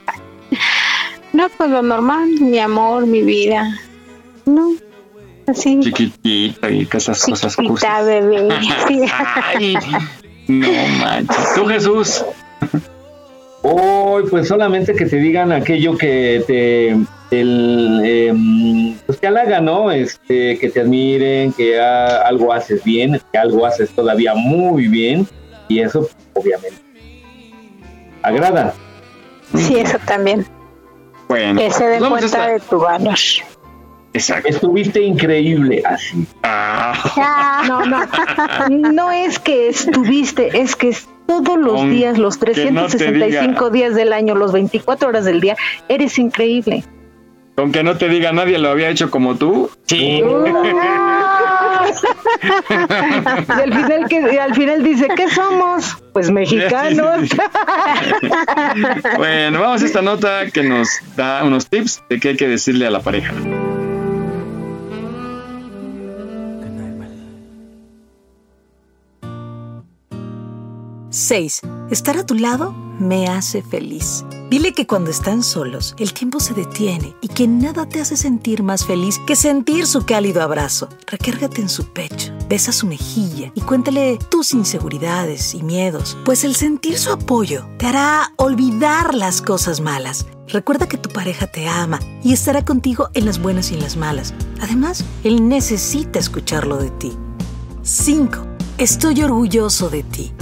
[SPEAKER 4] No, pues lo normal, mi amor, mi vida. No, así.
[SPEAKER 2] Chiquitita y que esas cosas cursis.
[SPEAKER 4] Chiquita, bebé. Sí.
[SPEAKER 2] Ay, no manches. ¿Tú, Jesús?
[SPEAKER 1] Hoy, pues solamente que te digan aquello que te, el, em, pues te halaga, ¿no? Este, que te admiren, que ah, algo haces bien, que algo haces todavía muy bien, y eso, obviamente, agrada.
[SPEAKER 4] Sí, eso también.
[SPEAKER 2] Bueno,
[SPEAKER 4] Que se den
[SPEAKER 1] vamos a
[SPEAKER 4] cuenta de tu valor.
[SPEAKER 2] Exacto.
[SPEAKER 1] Estuviste increíble así.
[SPEAKER 2] Ah,
[SPEAKER 3] No, no. No es que estuviste, es que todos los
[SPEAKER 2] Con
[SPEAKER 3] días, los
[SPEAKER 2] que no te
[SPEAKER 3] 365 días del año, los 24 horas del día, eres increíble.
[SPEAKER 2] Con que no te diga nadie lo había hecho como tú. Sí.
[SPEAKER 3] Y al final, que, y al final dice, ¿qué somos? Pues mexicanos.
[SPEAKER 2] Bueno, vamos a esta nota que nos da unos tips de qué hay que decirle a la pareja.
[SPEAKER 15] 6. Estar a tu lado me hace feliz. Dile que cuando están solos, el tiempo se detiene y que nada te hace sentir más feliz que sentir su cálido abrazo. Recárgate en su pecho, besa su mejilla y cuéntale tus inseguridades y miedos, pues el sentir su apoyo te hará olvidar las cosas malas. Recuerda que tu pareja te ama y estará contigo en las buenas y en las malas. Además, él necesita escucharlo de ti. 5. Estoy orgulloso de ti.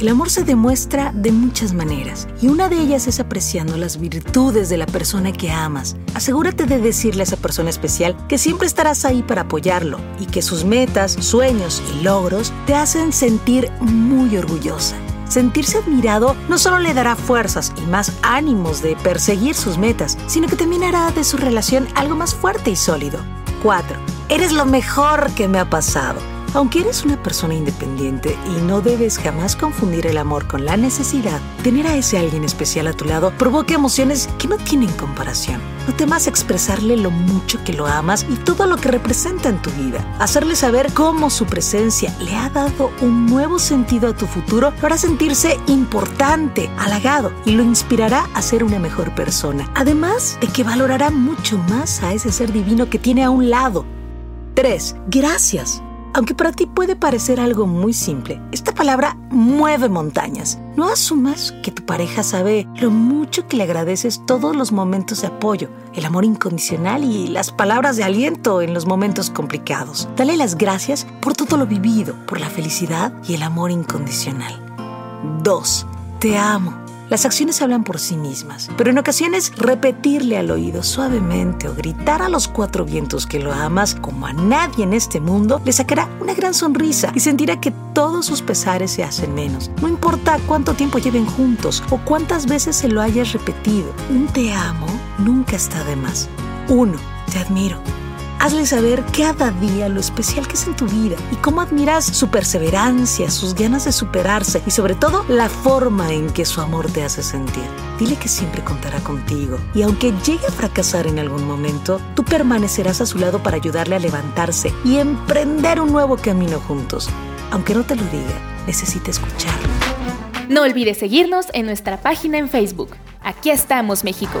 [SPEAKER 15] El amor se demuestra de muchas maneras y una de ellas es apreciando las virtudes de la persona que amas. Asegúrate de decirle a esa persona especial que siempre estarás ahí para apoyarlo y que sus metas, sueños y logros te hacen sentir muy orgullosa. Sentirse admirado no solo le dará fuerzas y más ánimos de perseguir sus metas, sino que también hará de su relación algo más fuerte y sólido. 4. Eres lo mejor que me ha pasado. Aunque eres una persona independiente y no debes jamás confundir el amor con la necesidad, tener a ese alguien especial a tu lado provoca emociones que no tienen comparación. No temas expresarle lo mucho que lo amas y todo lo que representa en tu vida. Hacerle saber cómo su presencia le ha dado un nuevo sentido a tu futuro lo hará sentirse importante, halagado y lo inspirará a ser una mejor persona. Además de que valorará mucho más a ese ser divino que tiene a un lado. 3. Gracias. Aunque para ti puede parecer algo muy simple, esta palabra mueve montañas. No asumas que tu pareja sabe lo mucho que le agradeces todos los momentos de apoyo, el amor incondicional y las palabras de aliento en los momentos complicados. Dale las gracias por todo lo vivido, por la felicidad y el amor incondicional. 2. Te amo. Las acciones hablan por sí mismas, pero en ocasiones repetirle al oído suavemente o gritar a los cuatro vientos que lo amas como a nadie en este mundo le sacará una gran sonrisa y sentirá que todos sus pesares se hacen menos. No importa cuánto tiempo lleven juntos o cuántas veces se lo hayas repetido, un te amo nunca está de más. Uno, te admiro. Hazle saber cada día lo especial que es en tu vida y cómo admiras su perseverancia, sus ganas de superarse y sobre todo la forma en que su amor te hace sentir. Dile que siempre contará contigo y aunque llegue a fracasar en algún momento, tú permanecerás a su lado para ayudarle a levantarse y emprender un nuevo camino juntos. Aunque no te lo diga, necesita escucharlo.
[SPEAKER 11] No olvides seguirnos en nuestra página en Facebook. Aquí estamos, México.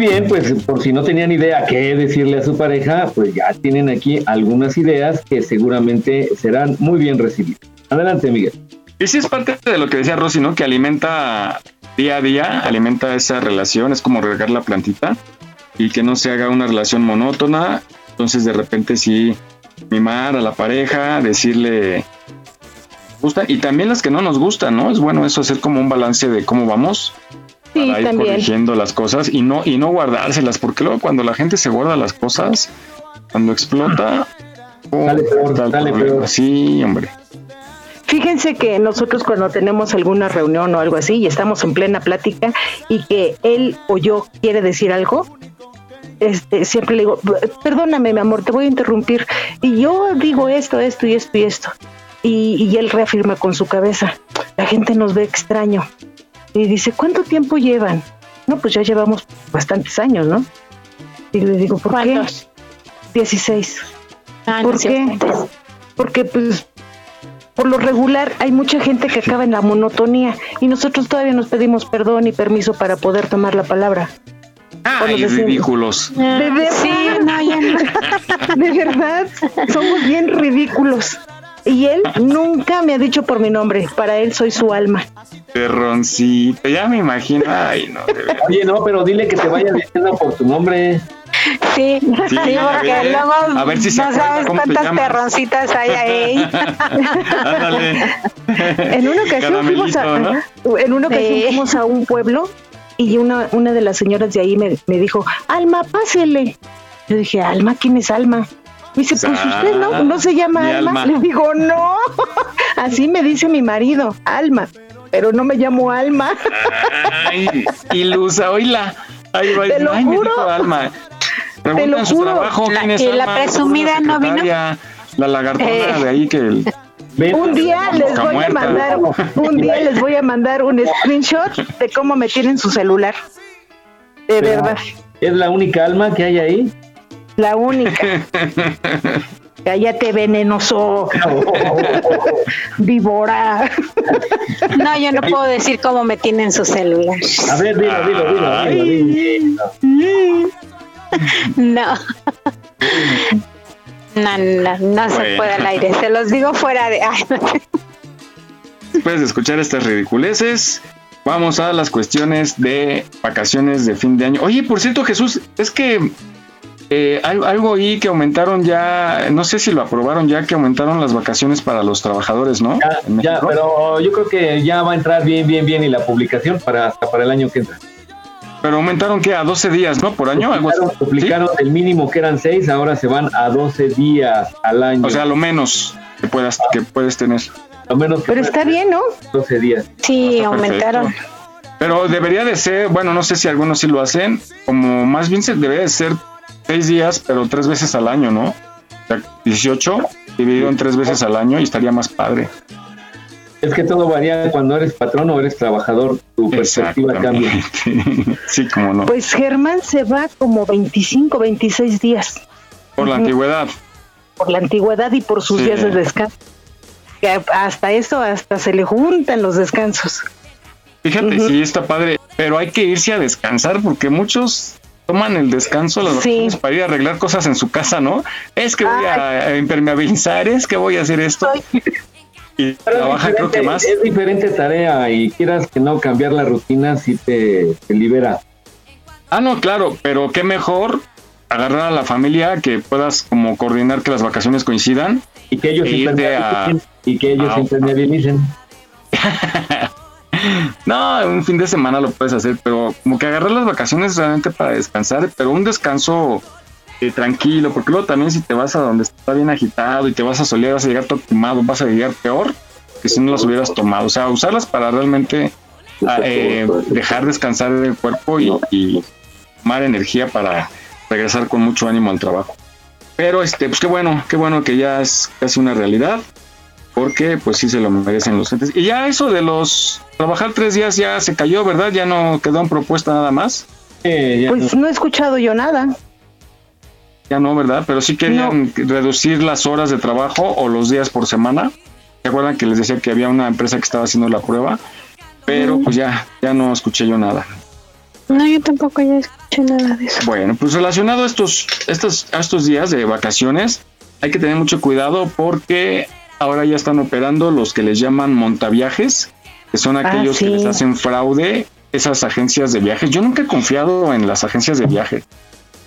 [SPEAKER 1] Bien, pues por si no tenían idea qué decirle a su pareja, pues ya tienen aquí algunas ideas que seguramente serán muy bien recibidas. Adelante, Miguel.
[SPEAKER 2] Y sí es parte de lo que decía Rosy, ¿no? Que alimenta día a día, alimenta esa relación, es como regar la plantita y que no se haga una relación monótona. Entonces de repente sí mimar a la pareja, decirle gusta y también las que no nos gustan, ¿no? Es bueno eso hacer como un balance de cómo vamos
[SPEAKER 3] Sí,
[SPEAKER 2] para ir
[SPEAKER 3] también.
[SPEAKER 2] corrigiendo las cosas y no y no guardárselas porque luego cuando la gente se guarda las cosas cuando explota oh,
[SPEAKER 1] Dale peor, dale peor.
[SPEAKER 2] sí hombre
[SPEAKER 3] Fíjense que nosotros cuando tenemos alguna reunión o algo así y estamos en plena plática y que él o yo quiere decir algo, este, siempre le digo, perdóname mi amor, te voy a interrumpir. Y yo digo esto, esto y esto y esto. Y, y él reafirma con su cabeza, la gente nos ve extraño. Y dice, ¿cuánto tiempo llevan? No, pues ya llevamos bastantes años, ¿no? Y le digo, ¿por qué? 16.
[SPEAKER 4] Ah,
[SPEAKER 3] ¿Por
[SPEAKER 4] no,
[SPEAKER 3] qué? Porque pues por lo regular hay mucha gente que acaba en la monotonía y nosotros todavía nos pedimos perdón y permiso para poder tomar la palabra.
[SPEAKER 2] ay ridículos
[SPEAKER 3] De verdad,
[SPEAKER 4] Sí, no, ya no.
[SPEAKER 3] de verdad, somos bien ridículos. Y él nunca me ha dicho por mi nombre, para él soy su alma.
[SPEAKER 2] perroncito ya me imagino ay no de verdad.
[SPEAKER 1] Oye, no, pero dile que te vaya diciendo por tu nombre.
[SPEAKER 4] Sí, sí,
[SPEAKER 2] Sí, a
[SPEAKER 4] porque
[SPEAKER 2] ver,
[SPEAKER 4] luego
[SPEAKER 2] a ver si se
[SPEAKER 4] no sabes
[SPEAKER 2] cómo te
[SPEAKER 4] cuántas perroncitas hay ahí.
[SPEAKER 2] ándale
[SPEAKER 3] En una ocasión fuimos a, en una ocasión
[SPEAKER 4] Sí.
[SPEAKER 3] fuimos a un pueblo y una, una de las señoras de ahí me, me dijo, Alma, pásele. Yo dije, Alma, ¿quién es Alma? Me dice, pues usted no, no se llama Alma.
[SPEAKER 2] Alma.
[SPEAKER 3] Le digo, no, así me dice mi marido, Alma, pero no me llamo Alma.
[SPEAKER 2] ay ilusa oíla ahí va
[SPEAKER 3] Te lo
[SPEAKER 2] ay me
[SPEAKER 3] juro.
[SPEAKER 2] dijo Alma pregunta
[SPEAKER 3] lo juro.
[SPEAKER 2] trabajo
[SPEAKER 4] La-
[SPEAKER 2] quién es
[SPEAKER 4] y la presumida no vino.
[SPEAKER 2] La lagartona
[SPEAKER 4] Eh.
[SPEAKER 2] de ahí que el-
[SPEAKER 1] Ven,
[SPEAKER 3] Un día les voy a
[SPEAKER 2] muerta.
[SPEAKER 3] mandar, un día les voy a mandar un screenshot de cómo me tienen su celular. De
[SPEAKER 1] Pero-
[SPEAKER 3] verdad,
[SPEAKER 1] ¿Es la única alma que hay ahí?
[SPEAKER 3] La única. Cállate, venenoso. Víbora.
[SPEAKER 4] No, yo no puedo decir cómo me tienen su celular.
[SPEAKER 1] A ver, dilo, dilo, dilo, dilo, dilo, dilo.
[SPEAKER 4] No. No, no, no se puede al aire. Se los digo fuera de. Ay, no.
[SPEAKER 2] Después de escuchar estas ridiculeces, vamos a las cuestiones de vacaciones de fin de año. Oye, por cierto, Jesús, es que eh, al- algo ahí que aumentaron ya, no sé si lo aprobaron ya, que aumentaron las vacaciones para los trabajadores, ¿no?
[SPEAKER 1] Ya, ya, pero yo creo que ya va a entrar bien, bien, bien y la publicación para hasta para el año que entra.
[SPEAKER 2] Pero aumentaron que a 12 días, ¿no? Por año.
[SPEAKER 1] Duplicaron, el mínimo que eran 6, ahora se van a 12 días al año.
[SPEAKER 2] O sea, lo menos que puedas, que puedes tener.
[SPEAKER 1] lo menos que
[SPEAKER 3] Pero está bien, ¿no?
[SPEAKER 1] 12 días.
[SPEAKER 4] Sí,
[SPEAKER 2] Está
[SPEAKER 4] aumentaron.
[SPEAKER 2] perfecto. Pero debería de ser, bueno, no sé si algunos sí lo hacen, como más bien se debería de ser seis días, pero tres veces al año, ¿no? O sea, 18 dividido en tres veces al año y estaría más padre.
[SPEAKER 1] Es que todo varía cuando eres patrón o eres trabajador, tu perspectiva cambia.
[SPEAKER 2] sí, como no.
[SPEAKER 3] Pues Germán se va como 25, 26 días.
[SPEAKER 2] Por la antigüedad.
[SPEAKER 3] Por la antigüedad y por sus días de descanso. hasta eso, hasta se le juntan los descansos.
[SPEAKER 2] Fíjate, sí, está padre, pero hay que irse a descansar porque muchos toman el descanso las para ir a arreglar cosas en su casa, ¿no? Es que voy a impermeabilizar, es que voy a hacer esto. Y trabaja creo que más.
[SPEAKER 1] Es diferente tarea y quieras que no cambiar la rutina si te, libera.
[SPEAKER 2] Ah, no, claro, pero qué mejor agarrar a la familia que puedas como coordinar que las vacaciones coincidan
[SPEAKER 1] y que ellos e y que ellos ah, impermeabilicen.
[SPEAKER 2] no, un fin de semana lo puedes hacer, pero como que agarrar las vacaciones realmente para descansar, pero un descanso eh, tranquilo, porque luego también si te vas a donde está bien agitado y te vas a solear, vas a llegar todo quemado, vas a llegar peor que si no las hubieras tomado. O sea, usarlas para realmente ah, eh, dejar descansar el cuerpo y, y tomar energía para regresar con mucho ánimo al trabajo. Pero este, pues qué bueno, qué bueno que ya es casi una realidad porque pues sí se lo merecen los gentes. Y ya eso de los trabajar tres días ya se cayó, ¿verdad? Ya no quedó en propuesta nada más.
[SPEAKER 3] pues no. he escuchado yo nada.
[SPEAKER 2] Ya no, ¿verdad? Pero sí querían reducir las horas de trabajo o los días por semana. ¿Se acuerdan que les decía que había una empresa que estaba haciendo la prueba? Pero pues ya, ya no escuché yo nada.
[SPEAKER 4] No, yo tampoco ya escuché nada de eso.
[SPEAKER 2] Bueno, pues relacionado a estos, estos, a estos días de vacaciones, hay que tener mucho cuidado porque ahora ya están operando los que les llaman montaviajes, que son ah, aquellos que les hacen fraude esas agencias de viajes. Yo nunca he confiado en las agencias de viaje.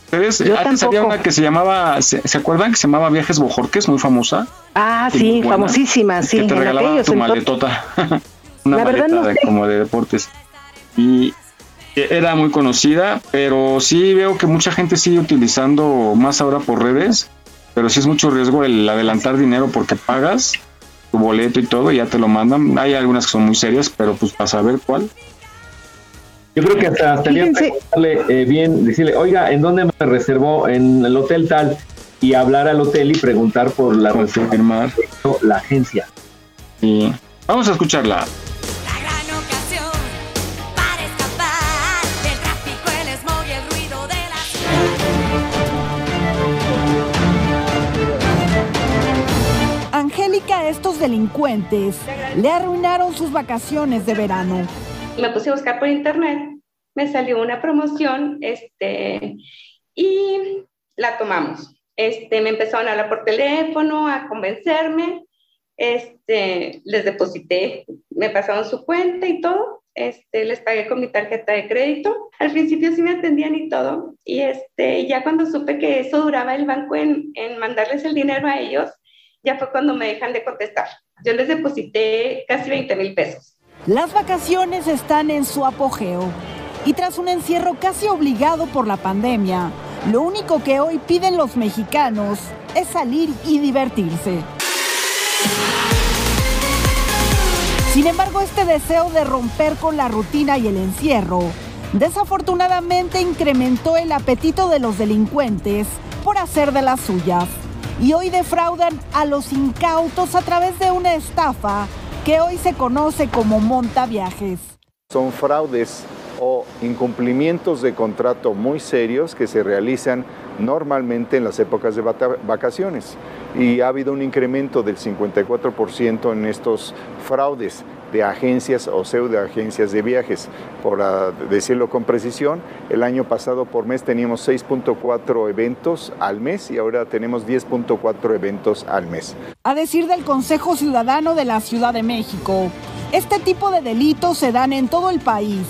[SPEAKER 2] Ustedes, antes había una que se llamaba, ¿se, acuerdan que se llamaba Viajes Bojorques, muy famosa?
[SPEAKER 3] Ah, sí, famosísima, sí.
[SPEAKER 2] Que te regalaba tu maletota, una maleta como de deportes. Y era muy conocida, pero sí veo que mucha gente sigue utilizando más ahora por redes pero sí es mucho riesgo el adelantar dinero porque pagas tu boleto y todo y ya te lo mandan. Hay algunas que son muy serias, pero pues para saber cuál.
[SPEAKER 1] Yo creo que hasta estaría preguntarle eh, bien, decirle, oiga, ¿en dónde me reservó? En el hotel tal. Y hablar al hotel y preguntar por la reserva, la agencia.
[SPEAKER 2] Y vamos a escucharla.
[SPEAKER 16] Delincuentes le arruinaron sus vacaciones de verano.
[SPEAKER 17] Me puse a buscar por internet, me salió una promoción este, y la tomamos. Este, me empezaron a hablar por teléfono, a convencerme, este, les deposité, me pasaron su cuenta y todo, este, les pagué con mi tarjeta de crédito. Al principio sí me atendían y todo, y este, ya cuando supe que eso duraba el banco en, en mandarles el dinero a ellos, ya fue cuando me dejan de contestar. Yo les deposité casi 20 mil pesos.
[SPEAKER 16] Las vacaciones están en su apogeo y tras un encierro casi obligado por la pandemia, lo único que hoy piden los mexicanos es salir y divertirse. Sin embargo, este deseo de romper con la rutina y el encierro desafortunadamente incrementó el apetito de los delincuentes por hacer de las suyas y hoy defraudan a los incautos a través de una estafa que hoy se conoce como montaviajes.
[SPEAKER 18] Son fraudes o incumplimientos de contrato muy serios que se realizan normalmente en las épocas de vacaciones y ha habido un incremento del 54% en estos fraudes de agencias o pseudoagencias de viajes. Por decirlo con precisión, el año pasado por mes teníamos 6.4 eventos al mes y ahora tenemos 10.4 eventos al mes.
[SPEAKER 16] A decir del Consejo Ciudadano de la Ciudad de México, este tipo de delitos se dan en todo el país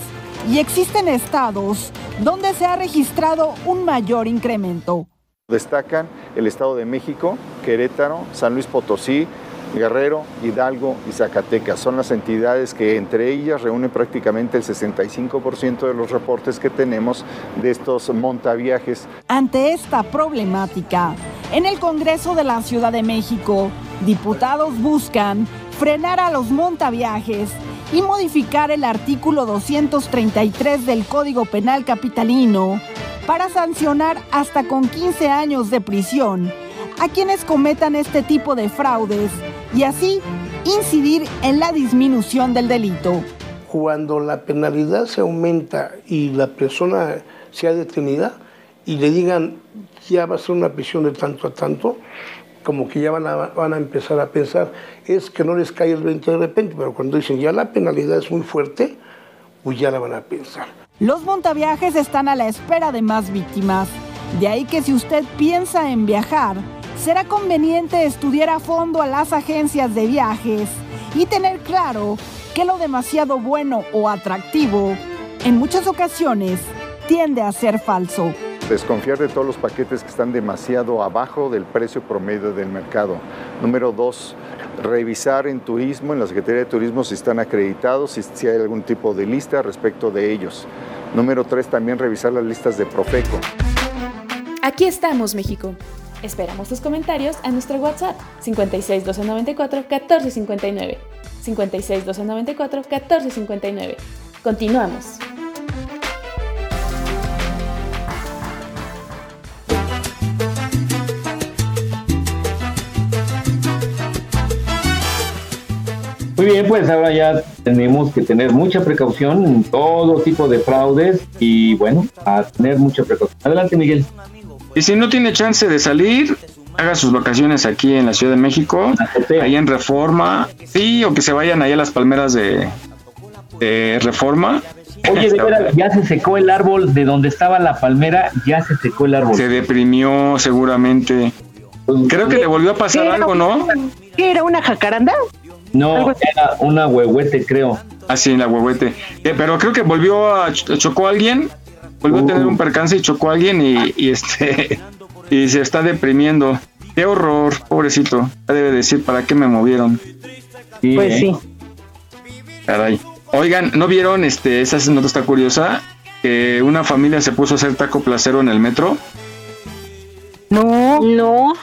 [SPEAKER 16] y existen estados donde se ha registrado un mayor incremento.
[SPEAKER 18] Destacan el Estado de México, Querétaro, San Luis Potosí, Guerrero, Hidalgo y Zacatecas. Son las entidades que entre ellas reúnen prácticamente el 65% de los reportes que tenemos de estos montaviajes.
[SPEAKER 16] Ante esta problemática, en el Congreso de la Ciudad de México, diputados buscan frenar a los montaviajes y modificar el artículo 233 del Código Penal Capitalino para sancionar hasta con 15 años de prisión a quienes cometan este tipo de fraudes y así incidir en la disminución del delito.
[SPEAKER 19] Cuando la penalidad se aumenta y la persona sea detenida y le digan ya va a ser una prisión de tanto a tanto, como que ya van a, van a empezar a pensar, es que no les cae el 20 de repente, pero cuando dicen ya la penalidad es muy fuerte, pues ya la van a pensar.
[SPEAKER 16] Los montaviajes están a la espera de más víctimas. De ahí que si usted piensa en viajar, será conveniente estudiar a fondo a las agencias de viajes y tener claro que lo demasiado bueno o atractivo en muchas ocasiones tiende a ser falso.
[SPEAKER 18] Desconfiar de todos los paquetes que están demasiado abajo del precio promedio del mercado. Número dos, revisar en turismo, en la Secretaría de Turismo, si están acreditados, si, hay algún tipo de lista respecto de ellos. Número tres, también revisar las listas de Profeco.
[SPEAKER 11] Aquí estamos, México. Esperamos tus comentarios a nuestro WhatsApp 56 294 1459. 56 294 1459. Continuamos.
[SPEAKER 1] Muy bien, pues ahora ya tenemos que tener mucha precaución en todo tipo de fraudes y bueno, a tener mucha precaución. Adelante, Miguel.
[SPEAKER 2] Y si no tiene chance de salir, haga sus vacaciones aquí en la Ciudad de México, ahí en Reforma, sí, o que se vayan ahí a las palmeras de, de Reforma.
[SPEAKER 1] Oye, de veras, ya se secó el árbol de donde estaba la palmera, ya se secó el árbol.
[SPEAKER 2] Se deprimió seguramente. Creo que le volvió a pasar algo, ¿no?
[SPEAKER 3] ¿Qué era una jacaranda?
[SPEAKER 1] No, era una huehuete, creo.
[SPEAKER 2] Ah, sí, la huehuete. Eh, pero creo que volvió a chocó a alguien, volvió a tener un percance y chocó a alguien y, y este y se está deprimiendo. Qué horror, pobrecito. Ya debe decir para qué me movieron.
[SPEAKER 3] Pues sí.
[SPEAKER 2] Caray. Oigan, ¿no vieron este esa nota está curiosa? Que una familia se puso a hacer taco placero en el metro.
[SPEAKER 3] No, no.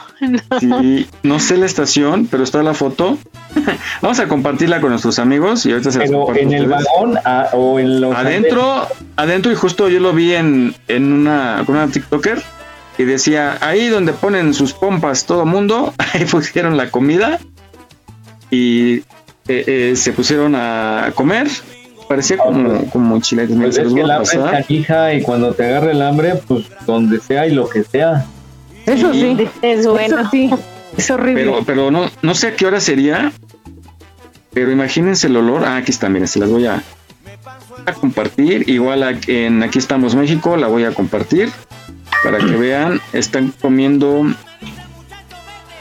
[SPEAKER 2] Sí, no sé la estación, pero está la foto. Vamos a compartirla con nuestros amigos y ahorita se las
[SPEAKER 1] Pero
[SPEAKER 2] a
[SPEAKER 1] en el
[SPEAKER 2] ustedes.
[SPEAKER 1] vagón ah, o en los
[SPEAKER 2] Adentro, adentro y justo yo lo vi en, en una con una TikToker y decía, ahí donde ponen sus pompas todo mundo, ahí pusieron la comida y eh, eh, se pusieron a comer. Parecía como, como chiletes.
[SPEAKER 1] Pues es que el hambre es canija y cuando te agarre el hambre, pues donde sea y lo que sea.
[SPEAKER 3] Eso sí,
[SPEAKER 4] es bueno.
[SPEAKER 3] Eso sí, es horrible.
[SPEAKER 2] Pero, pero no, no sé a qué hora sería. Pero imagínense el olor. Ah, aquí está, miren, se las voy a, a compartir. Igual aquí- en Aquí estamos México, la voy a compartir. Para que vean, están comiendo.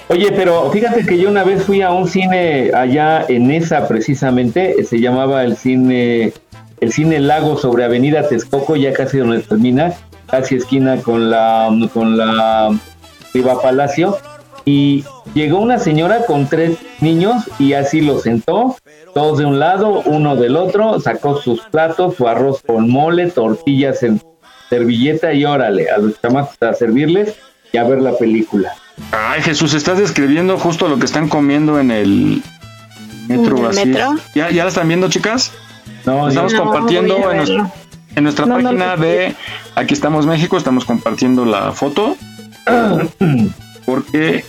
[SPEAKER 1] Oye, pero fíjate que yo una vez fui a un cine allá en esa precisamente, se llamaba el cine el cine Lago sobre Avenida Texcoco, ya casi donde termina, casi esquina con la con la Riva Palacio y llegó una señora con tres niños y así los sentó, todos de un lado, uno del otro, sacó sus platos, su arroz con mole, tortillas en servilleta y órale, a los chamacos a servirles y a ver la película.
[SPEAKER 2] Ay, Jesús, estás describiendo justo lo que están comiendo en el metro.
[SPEAKER 4] ¿En el
[SPEAKER 2] así.
[SPEAKER 4] metro?
[SPEAKER 2] ¿Ya, ¿Ya la están viendo, chicas?
[SPEAKER 1] No,
[SPEAKER 2] estamos
[SPEAKER 4] no,
[SPEAKER 2] compartiendo
[SPEAKER 4] a
[SPEAKER 2] en, nuestra-
[SPEAKER 4] verlo.
[SPEAKER 2] en nuestra
[SPEAKER 4] No, no
[SPEAKER 2] página de Aquí estamos México, estamos compartiendo la foto. Porque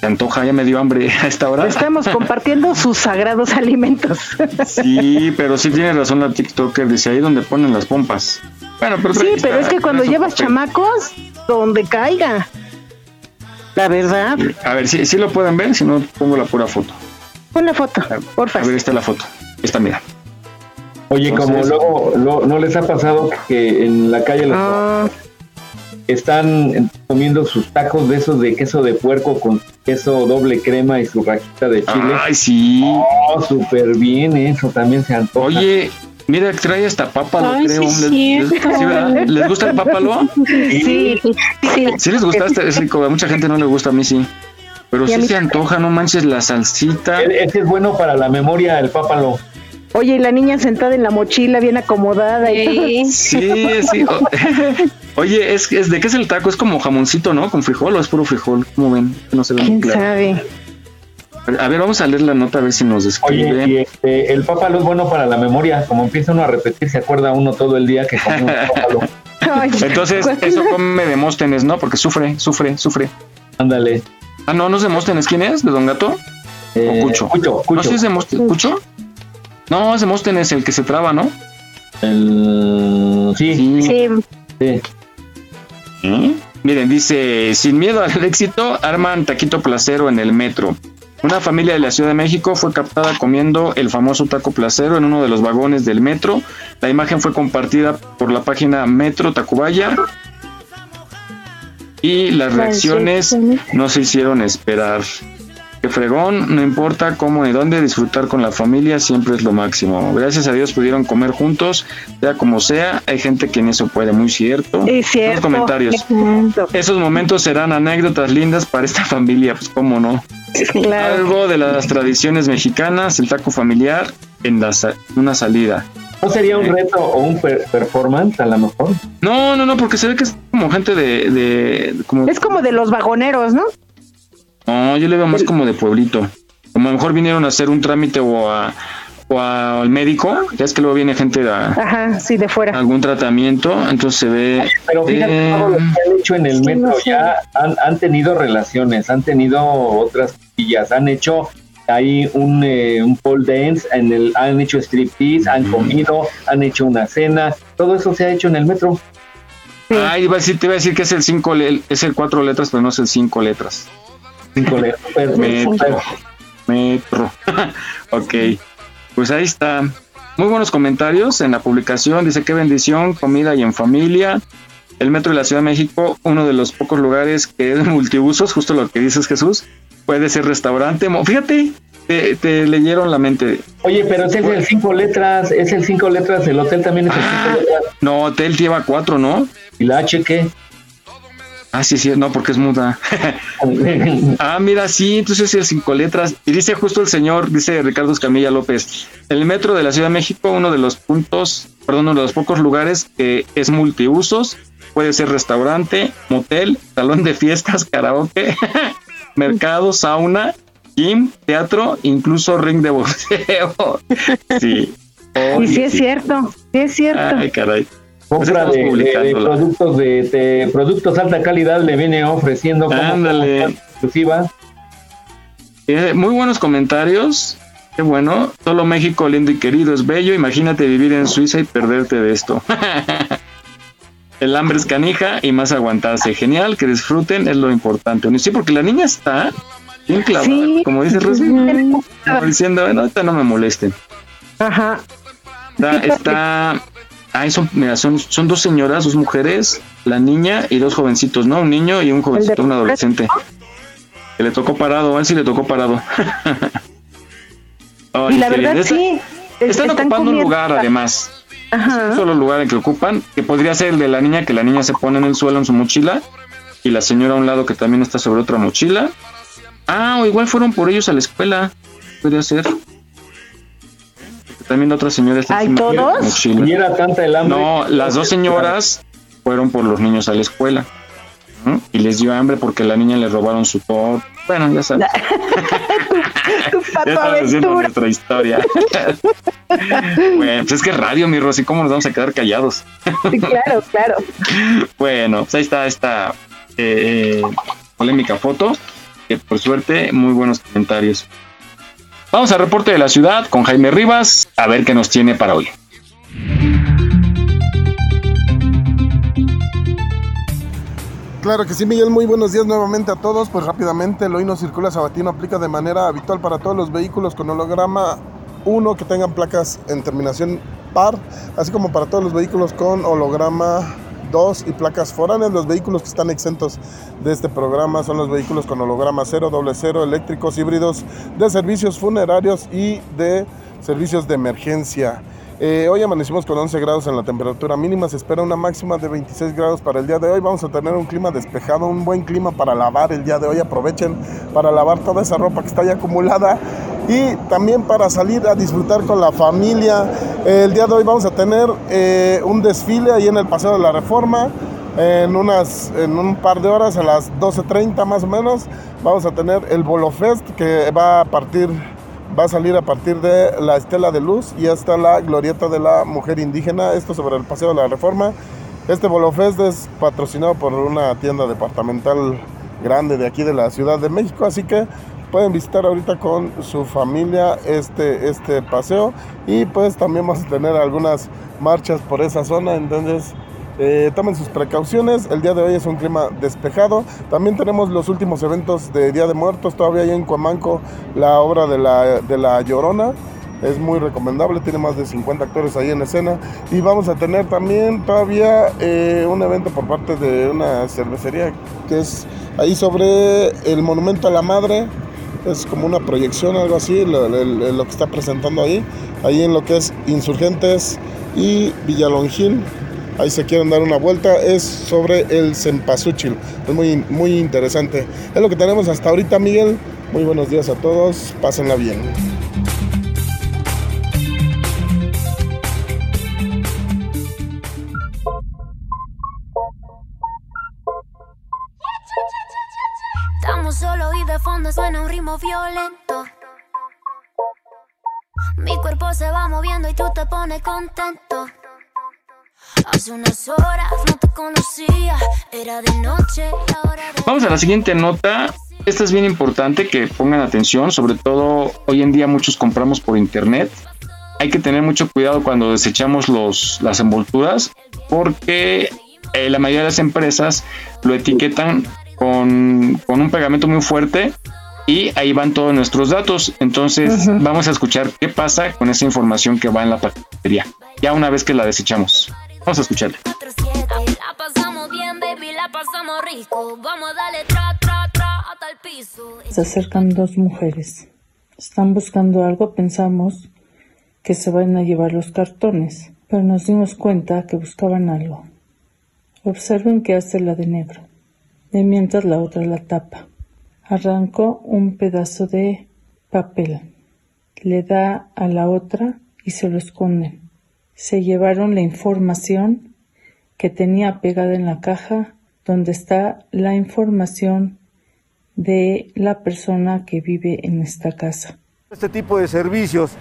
[SPEAKER 2] se antoja, ya me dio hambre a esta hora.
[SPEAKER 3] Estamos compartiendo sus sagrados alimentos.
[SPEAKER 2] Sí, pero sí tiene razón la TikToker, dice ahí donde ponen las pompas. Bueno, pero
[SPEAKER 3] Sí, pero
[SPEAKER 2] está,
[SPEAKER 3] es que cuando llevas
[SPEAKER 2] papel.
[SPEAKER 3] chamacos, donde caiga. La verdad.
[SPEAKER 2] A ver, si si lo pueden ver, si no pongo la pura foto.
[SPEAKER 3] Pon la foto, porfa.
[SPEAKER 2] A ver, esta es la foto. Esta, mira.
[SPEAKER 1] Oye, como luego lo- no les ha pasado que en la calle los
[SPEAKER 3] Ah.
[SPEAKER 1] Están comiendo sus tacos de esos de queso de puerco con queso doble crema y su rajita de chile.
[SPEAKER 2] Ay, sí.
[SPEAKER 1] Oh, súper bien eso, también se antoja.
[SPEAKER 2] Oye, mira, trae hasta pápalo,
[SPEAKER 4] Ay,
[SPEAKER 2] creo.
[SPEAKER 4] sí,
[SPEAKER 2] ¿Les, les-
[SPEAKER 4] cierto.
[SPEAKER 2] sí, verdad? ¿Les gusta el pápalo?
[SPEAKER 3] Sí, sí.
[SPEAKER 2] Sí les gusta, este es rico. A mucha gente no le gusta, a mí sí. Pero sí se antoja, no manches la salsita.
[SPEAKER 1] E- Ese es bueno para la memoria, el pápalo.
[SPEAKER 3] Oye, y la niña sentada en la mochila, bien acomodada y todo.
[SPEAKER 2] Sí, sí. O- Oye, es, es de qué es el taco? Es como jamoncito, ¿no? Con frijol o es puro frijol. ¿Cómo ven? No se ve muy
[SPEAKER 3] ¿Quién
[SPEAKER 2] claro.
[SPEAKER 3] sabe?
[SPEAKER 2] A ver, vamos a leer la nota a ver si nos describe.
[SPEAKER 1] Oye, y este, el pápalo es bueno para la memoria. Como empieza uno a repetir, se acuerda uno todo el día que come un pápalo.
[SPEAKER 2] Entonces,
[SPEAKER 3] ¿cuál-
[SPEAKER 2] eso come Demóstenes, ¿no? Porque sufre, sufre, sufre.
[SPEAKER 1] Ándale.
[SPEAKER 2] Ah, no, no es Demóstenes. ¿Quién es? ¿De Don Gato?
[SPEAKER 1] Eh,
[SPEAKER 2] ¿O Cucho?
[SPEAKER 1] Cucho, Cucho.
[SPEAKER 2] No, sí es Demóstenes. ¿Cucho? No, es Demóstenes el que se traba, ¿no?
[SPEAKER 1] El... Sí.
[SPEAKER 3] Sí.
[SPEAKER 1] sí.
[SPEAKER 2] ¿Eh? Miren, dice, sin miedo al éxito, arman taquito placero en el metro. Una familia de la Ciudad de México fue captada comiendo el famoso taco placero en uno de los vagones del metro. La imagen fue compartida por la página Metro Tacubaya. Y las reacciones no se hicieron esperar. Fregón, no importa cómo ni dónde, disfrutar con la familia siempre es lo máximo. Gracias a Dios pudieron comer juntos, sea como sea. Hay gente que en eso puede, muy cierto.
[SPEAKER 3] Es cierto.
[SPEAKER 2] Los comentarios. Esos momentos serán anécdotas lindas para esta familia, pues cómo no. Algo de las tradiciones mexicanas, el taco familiar en la sa- una salida.
[SPEAKER 1] ¿No sería un reto o un per- performance a lo mejor?
[SPEAKER 2] No, no, no, porque se ve que es como gente de, de como
[SPEAKER 3] Es como de los vagoneros, ¿no?
[SPEAKER 2] No, yo le veo más como de pueblito. Como a lo mejor vinieron a hacer un trámite o a o a- al médico, ya es que luego viene gente de a-
[SPEAKER 3] Ajá, sí, de fuera.
[SPEAKER 2] algún tratamiento, entonces se ve
[SPEAKER 1] Pero fíjate
[SPEAKER 2] eh,
[SPEAKER 1] todo lo que han hecho en el
[SPEAKER 3] Sí,
[SPEAKER 1] metro,
[SPEAKER 3] no sé.
[SPEAKER 1] ya han, han tenido relaciones, han tenido otras cosillas, han hecho ahí un, eh, un pole dance, en el, han hecho striptease, han comido, han hecho una cena, todo eso se ha hecho en el metro.
[SPEAKER 2] Ay, iba a decir, te iba a decir que es el cinco le- es el cuatro letras, pero no es el cinco letras.
[SPEAKER 1] Cinco letras.
[SPEAKER 2] Metro. Metro. ok. Pues ahí está. Muy buenos comentarios en la publicación. Dice qué bendición, comida y en familia. El metro de la Ciudad de México, uno de los pocos lugares que es multiusos, justo lo que dices Jesús, puede ser restaurante. Fíjate, te, te leyeron la mente.
[SPEAKER 1] Oye, pero ese es el cinco letras, es el cinco letras, el hotel también es el cinco letras.
[SPEAKER 2] No, hotel lleva cuatro, ¿no?
[SPEAKER 1] ¿Y la H qué?
[SPEAKER 2] Ah, sí, sí, no, porque es muda. ah, mira, sí, entonces es cinco letras. Y dice justo el señor, dice Ricardo Escamilla López, el metro de la Ciudad de México, uno de los puntos, perdón, uno de los pocos lugares que es multiusos, puede ser restaurante, motel, salón de fiestas, karaoke, mercado, sauna, gym, teatro, incluso ring de boxeo. Sí.
[SPEAKER 3] Y sí es cierto, sí es cierto.
[SPEAKER 2] Ay, caray. Pues
[SPEAKER 1] Compra
[SPEAKER 2] estamos
[SPEAKER 1] de, de- de productos de, de productos alta calidad le viene ofreciendo como
[SPEAKER 2] Ándale.
[SPEAKER 1] exclusiva.
[SPEAKER 2] Eh, muy buenos comentarios. Qué bueno. Solo México lindo y querido es bello. Imagínate vivir en Suiza y perderte de esto. El hambre es canija y más aguantarse. Genial, que disfruten es lo importante. Sí, porque la niña está bien clavada,
[SPEAKER 3] Sí.
[SPEAKER 2] como dice Rosy, como diciendo, bueno, ahorita no me molesten.
[SPEAKER 3] Ajá.
[SPEAKER 2] Está, está ay, son, mira, son, son dos señoras, dos mujeres, la niña y dos jovencitos, ¿no? Un niño y un jovencito, un adolescente. Que le tocó parado, a él sí le tocó parado.
[SPEAKER 3] Y la verdad
[SPEAKER 2] bien.
[SPEAKER 3] sí. es-
[SPEAKER 2] Están, ocupando un lugar además.
[SPEAKER 3] Ajá.
[SPEAKER 2] Un solo lugar en que ocupan, que podría ser el de la niña, que la niña se pone en el suelo en su mochila y la señora a un lado que también está sobre otra mochila. Ah, o igual fueron por ellos a la escuela. Podría ser. También la otra señora está
[SPEAKER 3] ¿Ay,
[SPEAKER 2] encima de la
[SPEAKER 3] todos?
[SPEAKER 2] mochila.
[SPEAKER 1] Y era tanta el hambre.
[SPEAKER 2] No, las dos señoras fueron por los niños a la escuela. ¿Mm? Y les dio hambre porque la niña le robaron su top. Bueno, ya sabes.
[SPEAKER 3] Tu
[SPEAKER 2] Ya
[SPEAKER 3] pato
[SPEAKER 2] estamos haciendo
[SPEAKER 3] aventura.
[SPEAKER 2] nuestra historia. bueno, pues es que radio, mi Rosy. ¿Cómo nos vamos a quedar callados?
[SPEAKER 3] Sí, claro, claro.
[SPEAKER 2] Bueno, pues ahí está esta eh, eh, polémica foto. Que por suerte, muy buenos comentarios. Vamos al reporte de la ciudad con Jaime Rivas. A ver qué nos tiene para hoy.
[SPEAKER 20] Claro que sí, Miguel. Muy buenos días nuevamente a todos. Pues rápidamente, el hoy no circula sabatino aplica de manera habitual para todos los vehículos con holograma 1 que tengan placas en terminación par, así como para todos los vehículos con holograma 2 y placas foráneas. Los vehículos que están exentos de este programa son los vehículos con holograma 0, doble 0, eléctricos, híbridos, de servicios funerarios y de servicios de emergencia. Eh, hoy amanecimos con 11 grados en la temperatura mínima, se espera una máxima de 26 grados para el día de hoy. Vamos a tener un clima despejado, un buen clima para lavar el día de hoy. Aprovechen para lavar toda esa ropa que está ahí acumulada y también para salir a disfrutar con la familia. El día de hoy vamos a tener eh, un desfile ahí en el Paseo de la Reforma. En, unas, en un par de horas, a las 12.30 más o menos, vamos a tener el Bolo Fest que va a partir va a salir a partir de la Estela de Luz y hasta la Glorieta de la Mujer Indígena, esto sobre el Paseo de la Reforma. Este Bolofest es patrocinado por una tienda departamental grande de aquí de la Ciudad de México, así que pueden visitar ahorita con su familia este, este paseo y pues también vamos a tener algunas marchas por esa zona, entonces eh, tomen sus precauciones, el día de hoy es un clima despejado, también tenemos los últimos eventos de Día de Muertos, todavía hay en Cuamanco la obra de la, de la Llorona, es muy recomendable, tiene más de 50 actores ahí en escena. Y vamos a tener también todavía eh, un evento por parte de una cervecería que es ahí sobre el monumento a la madre, es como una proyección, algo así, lo, que está presentando ahí, ahí en lo que es Insurgentes y Villalongil, ahí se quieren dar una vuelta, es sobre el Cempasúchil, es muy, muy interesante. Es lo que tenemos hasta ahorita, Miguel. Muy buenos días a todos, pásenla bien.
[SPEAKER 21] Se va moviendo y tú te pones contento. Hace unas horas no te conocía, era de noche ahora de
[SPEAKER 2] Vamos a la siguiente nota. Esta es bien importante que pongan atención, sobre todo hoy en día muchos compramos por internet. Hay que tener mucho cuidado cuando desechamos los, las envolturas porque eh, la mayoría de las empresas lo etiquetan con, con un pegamento muy fuerte y ahí van todos nuestros datos. Entonces vamos a escuchar qué pasa con esa información que va en la paquetería, ya una vez que la desechamos. Vamos a escucharla.
[SPEAKER 21] La pasamos bien, baby, la pasamos rico. Vamos a darle tra, tra, tra hasta el piso.
[SPEAKER 22] Se acercan dos mujeres. Están buscando algo, pensamos que se van a llevar los cartones, pero nos dimos cuenta que buscaban algo. Observen que hace la de negro, de mientras la otra la tapa. Arrancó un pedazo de papel, le da a la otra y se lo esconden. Se llevaron la información que tenía pegada en la caja donde está la información de la persona que vive en esta casa.
[SPEAKER 23] Este tipo de servicios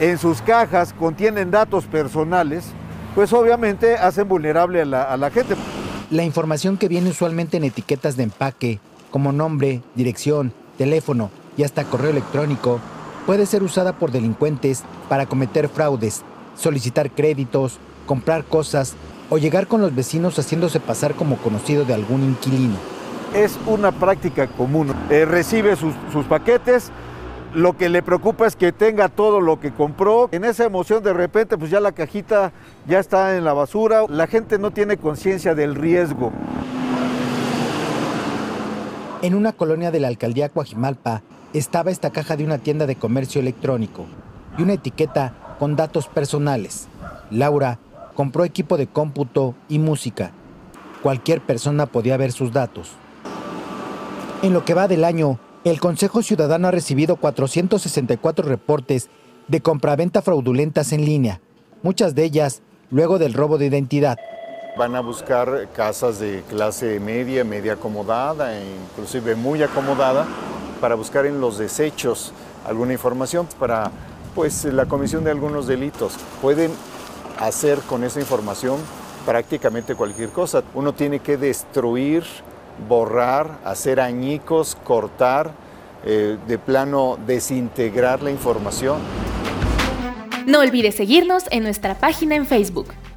[SPEAKER 23] en sus cajas contienen datos personales, pues obviamente hacen vulnerable a la, a la gente.
[SPEAKER 24] La información que viene usualmente en etiquetas de empaque, como nombre, dirección, teléfono y hasta correo electrónico, puede ser usada por delincuentes para cometer fraudes, solicitar créditos, comprar cosas o llegar con los vecinos haciéndose pasar como conocido de algún inquilino.
[SPEAKER 23] Es una práctica común. Eh, recibe sus, sus paquetes, lo que le preocupa es que tenga todo lo que compró. En esa emoción de repente pues ya la cajita ya está en la basura. La gente no tiene conciencia del riesgo.
[SPEAKER 24] En una colonia de la alcaldía Coajimalpa estaba esta caja de una tienda de comercio electrónico y una etiqueta con datos personales. Laura compró equipo de cómputo y música. Cualquier persona podía ver sus datos. En lo que va del año, el Consejo Ciudadano ha recibido 464 reportes de compraventa fraudulentas en línea, muchas de ellas luego del robo de identidad.
[SPEAKER 18] Van a buscar casas de clase media, media acomodada, e inclusive muy acomodada, para buscar en los desechos alguna información para pues, la comisión de algunos delitos. Pueden hacer con esa información prácticamente cualquier cosa. Uno tiene que destruir, borrar, hacer añicos, cortar, eh, de plano desintegrar la información.
[SPEAKER 11] No olvides seguirnos en nuestra página en Facebook.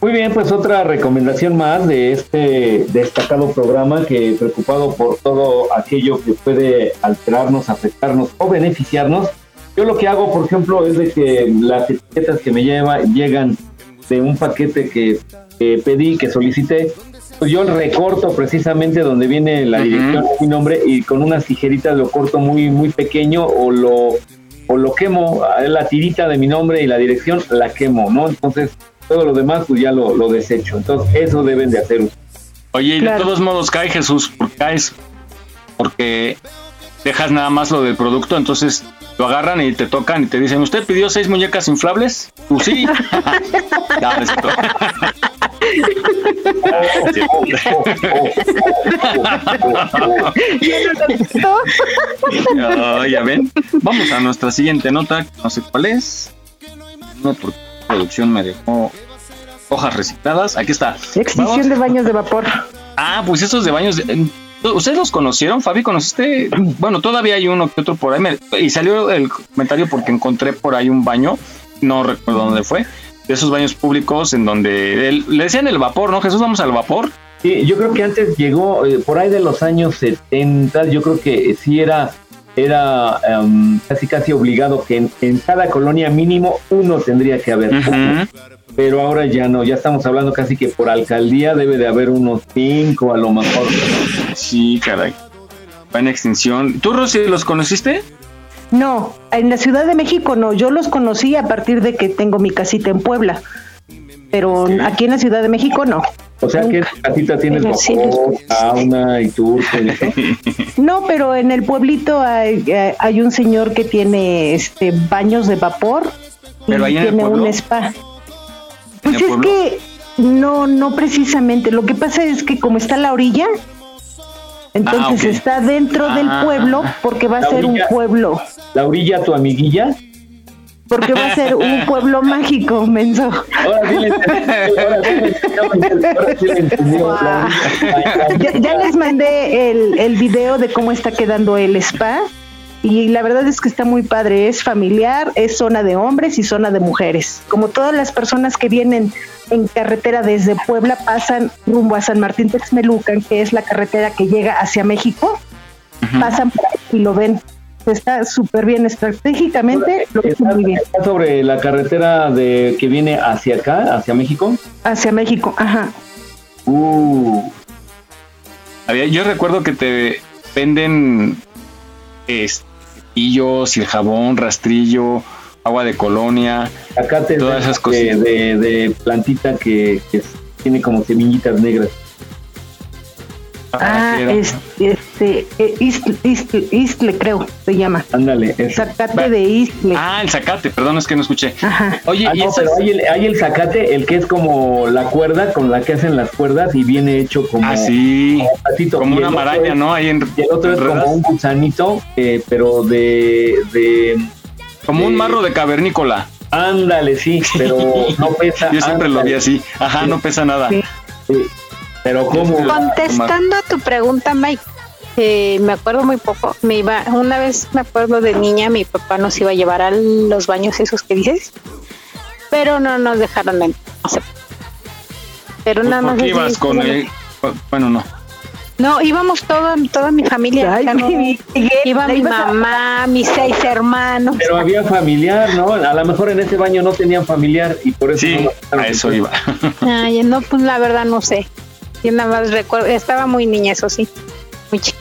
[SPEAKER 1] Muy bien, pues otra recomendación más de este destacado programa que preocupado por todo aquello que puede alterarnos, afectarnos o beneficiarnos. Yo lo que hago, por ejemplo, es de que las etiquetas que me lleva llegan de un paquete que, que pedí, que solicité, pues yo recorto precisamente donde viene la dirección de mi nombre y con unas tijeritas lo corto muy muy pequeño o lo o lo quemo, la tirita de mi nombre y la dirección la quemo, ¿no? Entonces todo lo demás pues ya lo, lo desecho. Entonces eso deben de hacer.
[SPEAKER 2] Oye, y de todos modos cae Jesús, porque caes porque dejas nada más lo del producto, entonces lo agarran y te tocan y te dicen, ¿usted pidió seis muñecas inflables? Pues sí. Ya, no. Ah, ya ven. Vamos a nuestra siguiente nota, no sé cuál es. No, porque producción me dejó hojas recicladas. Aquí está.
[SPEAKER 3] Extinción
[SPEAKER 2] Vamos.
[SPEAKER 3] de baños de vapor.
[SPEAKER 2] Ah, pues esos de baños. de- ¿Ustedes los conocieron, Fabi? ¿Conociste? Bueno, todavía hay uno que otro por ahí. me- y salió el comentario porque encontré por ahí un baño, no recuerdo dónde fue, de esos baños públicos en donde el- le decían el vapor, ¿no? Jesús, vamos al vapor.
[SPEAKER 1] Sí, yo creo que antes llegó, eh, por ahí de los años 70, yo creo que sí era, era em, casi casi obligado que en, en cada colonia mínimo uno tendría que haber. Pero ahora ya no, ya estamos hablando casi que por alcaldía debe de haber unos cinco a lo mejor.
[SPEAKER 2] Sí, caray. Va en extinción. ¿Tú, Rosy, los conociste?
[SPEAKER 3] No, en la Ciudad de México no. Yo los conocí a partir de que tengo mi casita en Puebla. Pero aquí en la Ciudad de México no.
[SPEAKER 1] O sea que esa casita tienes vapor, sauna y turco y.
[SPEAKER 3] No, pero en el pueblito hay, eh, hay un señor que tiene este baños de vapor y
[SPEAKER 2] ¿Pero ahí el
[SPEAKER 3] tiene un spa. Pues es
[SPEAKER 2] pueblo?
[SPEAKER 3] que no, no precisamente. Lo que pasa es que como está la orilla, entonces
[SPEAKER 1] Ah,
[SPEAKER 3] está dentro del
[SPEAKER 1] Ah.
[SPEAKER 3] pueblo porque va a ser un pueblo,
[SPEAKER 1] La orilla, tu amiguilla.
[SPEAKER 3] Porque va a ser un pueblo mágico, menso.
[SPEAKER 1] Ahora sí ahora sí ahora sí.
[SPEAKER 3] Ya, ya les mandé el, el video de cómo está quedando el spa y la verdad es que está muy padre, es familiar, es zona de hombres y zona de mujeres. Como todas las personas que vienen en carretera desde Puebla pasan rumbo a San Martín Texmelucan, que es la carretera que llega hacia México, pasan por ahí y lo ven. Está súper bien estratégicamente, lo ven muy bien.
[SPEAKER 1] Está sobre la carretera de que viene hacia acá, hacia México.
[SPEAKER 3] Hacia México, ajá.
[SPEAKER 1] Uh,
[SPEAKER 2] Había, yo recuerdo que te venden este, cepillos y el jabón, rastrillo, agua de colonia, todas esas
[SPEAKER 1] de,
[SPEAKER 2] cosas.
[SPEAKER 1] de, de plantita que, que tiene como semillitas negras.
[SPEAKER 3] Ah, es, este, eh, Istle, Istle- Istle, creo, se llama.
[SPEAKER 1] Ándale, eso.
[SPEAKER 3] Zacate de Istle.
[SPEAKER 2] Ah, el zacate, perdón, es que no escuché. Oye,
[SPEAKER 1] Ah,
[SPEAKER 2] y
[SPEAKER 1] no,
[SPEAKER 2] esas-
[SPEAKER 1] pero hay el, hay el zacate, el que es como la cuerda con la que hacen las cuerdas y viene hecho como,
[SPEAKER 2] Ah, sí.
[SPEAKER 1] como un patito.
[SPEAKER 2] Como una
[SPEAKER 1] el
[SPEAKER 2] maraña,
[SPEAKER 1] es-
[SPEAKER 2] ¿no? Ahí en,
[SPEAKER 1] Y el otro es como un gusanito, eh, pero de, de...
[SPEAKER 2] Como un marro de cavernícola.
[SPEAKER 1] Ándale, sí, pero no pesa.
[SPEAKER 2] Yo siempre lo vi así. Ajá, no pesa nada.
[SPEAKER 1] Sí, Pero ¿cómo?
[SPEAKER 4] Contestando a tu pregunta, Mike, eh, me acuerdo muy poco. Me iba, una vez me acuerdo de niña, mi papá nos iba a llevar a los baños esos que dices, pero no nos dejaron entrar. no sé. Pero nada más.
[SPEAKER 2] ¿Por qué
[SPEAKER 4] así,
[SPEAKER 2] ibas con el...? Bueno, no.
[SPEAKER 4] No, íbamos todo, toda mi familia.
[SPEAKER 3] Ay,
[SPEAKER 4] ya no-
[SPEAKER 3] mi Miguel,
[SPEAKER 4] iba mi
[SPEAKER 3] a-
[SPEAKER 4] mamá, mis seis hermanos.
[SPEAKER 1] Pero había familiar, ¿no? A lo mejor en ese baño no tenían familiar y por eso...
[SPEAKER 2] Sí,
[SPEAKER 1] no
[SPEAKER 2] a eso iba.
[SPEAKER 4] Ay, no, pues la verdad no sé. Yo nada más recuerdo, estaba muy niña, eso sí. Muy chiquita.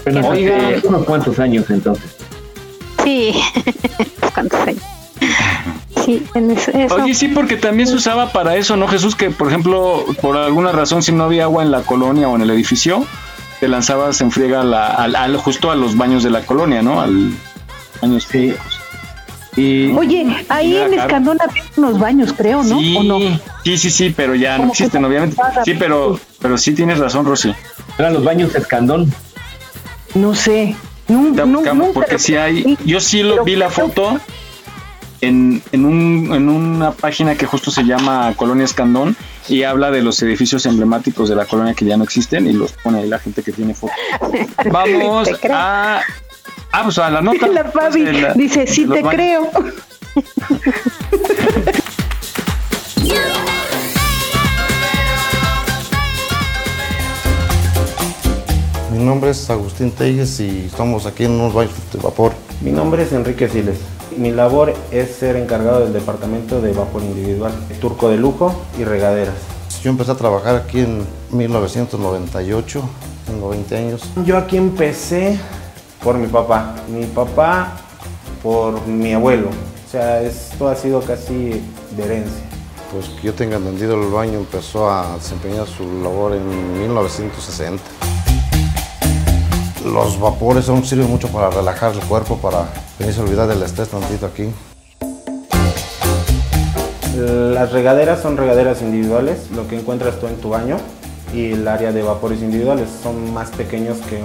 [SPEAKER 1] Apenas
[SPEAKER 4] Oiga.
[SPEAKER 1] hace unos cuantos años entonces.
[SPEAKER 4] Sí. ¿Cuántos años? Sí, en eso.
[SPEAKER 2] Oye, sí, porque también se usaba para eso, ¿no, Jesús? Que, por ejemplo, por alguna razón, si no había agua en la colonia o en el edificio, te lanzabas en friega la- al, al- justo a los baños de la colonia, ¿no? Al baños
[SPEAKER 1] Sí. Y
[SPEAKER 3] Oye, ahí en. Escandón había unos baños, creo, ¿no?
[SPEAKER 2] sí,
[SPEAKER 3] ¿O no?
[SPEAKER 2] sí, sí, sí, pero ya no existen, obviamente. Sí, pero, pero sí tienes razón, Rosy.
[SPEAKER 1] eran los baños escandón.
[SPEAKER 3] No sé. Nun-
[SPEAKER 2] buscamos
[SPEAKER 3] nunca
[SPEAKER 2] porque sí hay. Yo sí lo vi la foto en, en, un, en una página que justo se llama Colonia Escandón y habla de los edificios emblemáticos de la colonia que ya no existen y los pone ahí la gente que tiene fotos. Vamos a. Ah, pues a la nota.
[SPEAKER 3] La Fabi
[SPEAKER 2] de la-
[SPEAKER 3] dice, sí te
[SPEAKER 2] baños.
[SPEAKER 3] creo.
[SPEAKER 25] nombre es Agustín Telles y estamos aquí en unos baños de vapor.
[SPEAKER 24] Mi nombre es Enrique Siles. Mi labor es ser encargado del departamento de vapor individual, turco de lujo y regaderas.
[SPEAKER 25] Yo empecé a trabajar aquí en 1998, tengo 20 años.
[SPEAKER 24] Yo aquí empecé por mi papá, mi papá por mi abuelo. O sea, esto ha sido casi de herencia.
[SPEAKER 25] Pues que yo tenga entendido, el baño empezó a desempeñar su labor en 1960. Los vapores son, sirven mucho para relajar el cuerpo, para venirse a olvidar del estrés tantito aquí.
[SPEAKER 24] Las regaderas son regaderas individuales, lo que encuentras tú en tu baño, y el área de vapores individuales son más pequeños que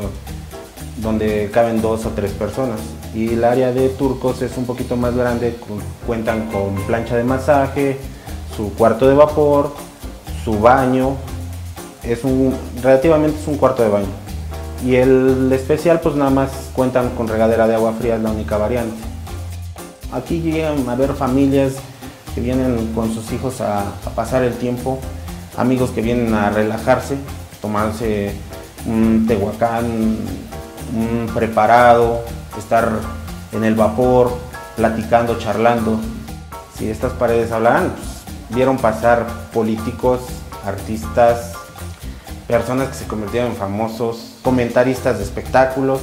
[SPEAKER 24] donde caben dos o tres personas. Y el área de turcos es un poquito más grande, cuentan con plancha de masaje, su cuarto de vapor, su baño, es un relativamente es un cuarto de baño. Y el especial pues nada más cuentan con regadera de agua fría, es la única variante. Aquí llegan a ver familias que vienen con sus hijos a, pasar el tiempo, amigos que vienen a relajarse, tomarse un tehuacán, preparado, estar en el vapor, platicando, charlando. Si estas paredes hablaran, pues, vieron pasar políticos, artistas, personas que se convirtieron en famosos, comentaristas de espectáculos.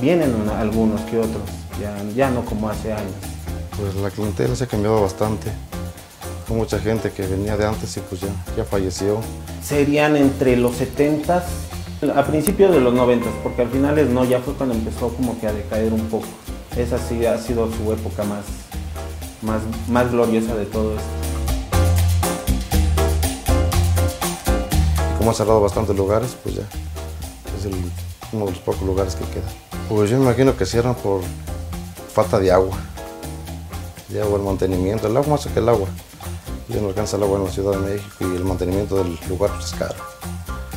[SPEAKER 24] Vienen algunos que otros, ya, ya no como hace años.
[SPEAKER 25] Pues la clientela se ha cambiado bastante. Hay mucha gente que venía de antes y pues ya, ya falleció.
[SPEAKER 24] Serían entre los 70s, a principios de los 90 porque al final no, ya fue cuando empezó como que a decaer un poco. Esa sí ha sido su época más, más, más gloriosa de todo esto.
[SPEAKER 25] Como ha cerrado bastantes lugares, pues ya es el- uno de los pocos lugares que queda. Pues yo me imagino que cierran por falta de agua. De agua, el mantenimiento. El agua más que el agua. Ya no alcanza el agua en la Ciudad de México y el mantenimiento del lugar pues, es caro.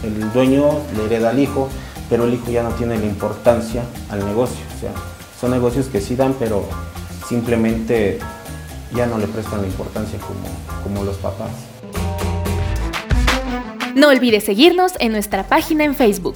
[SPEAKER 24] El dueño le hereda al hijo, pero el hijo ya no tiene la importancia al negocio. O sea, son negocios que sí dan, pero simplemente ya no le prestan la importancia como, como los papás.
[SPEAKER 11] No olvides seguirnos en nuestra página en Facebook.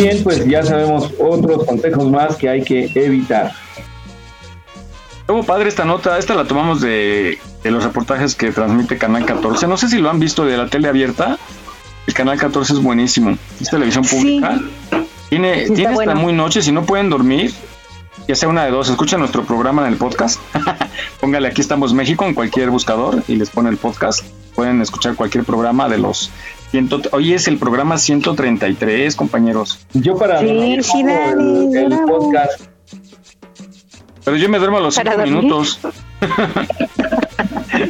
[SPEAKER 1] Bien, pues ya sabemos otros consejos más que hay que evitar.
[SPEAKER 2] Estuvo padre esta nota, esta la tomamos de, de los reportajes que transmite Canal 14. No sé si lo han visto de la tele abierta. El Canal 14 es buenísimo. Es televisión pública. Tiene,
[SPEAKER 3] Sí,
[SPEAKER 2] tiene hasta
[SPEAKER 3] bueno.
[SPEAKER 2] muy noche, si no pueden dormir, ya sea una de dos, escuchen nuestro programa en el podcast. Póngale aquí estamos México en cualquier buscador y les pone el podcast. Pueden escuchar cualquier programa de los ciento, hoy es el programa 133, compañeros.
[SPEAKER 1] Yo para
[SPEAKER 3] Sí,
[SPEAKER 1] dormir
[SPEAKER 3] sí,
[SPEAKER 1] pongo
[SPEAKER 3] Dani,
[SPEAKER 1] el, podcast.
[SPEAKER 2] Pero yo me duermo a los
[SPEAKER 4] Para
[SPEAKER 2] 5
[SPEAKER 4] dormir.
[SPEAKER 2] minutos.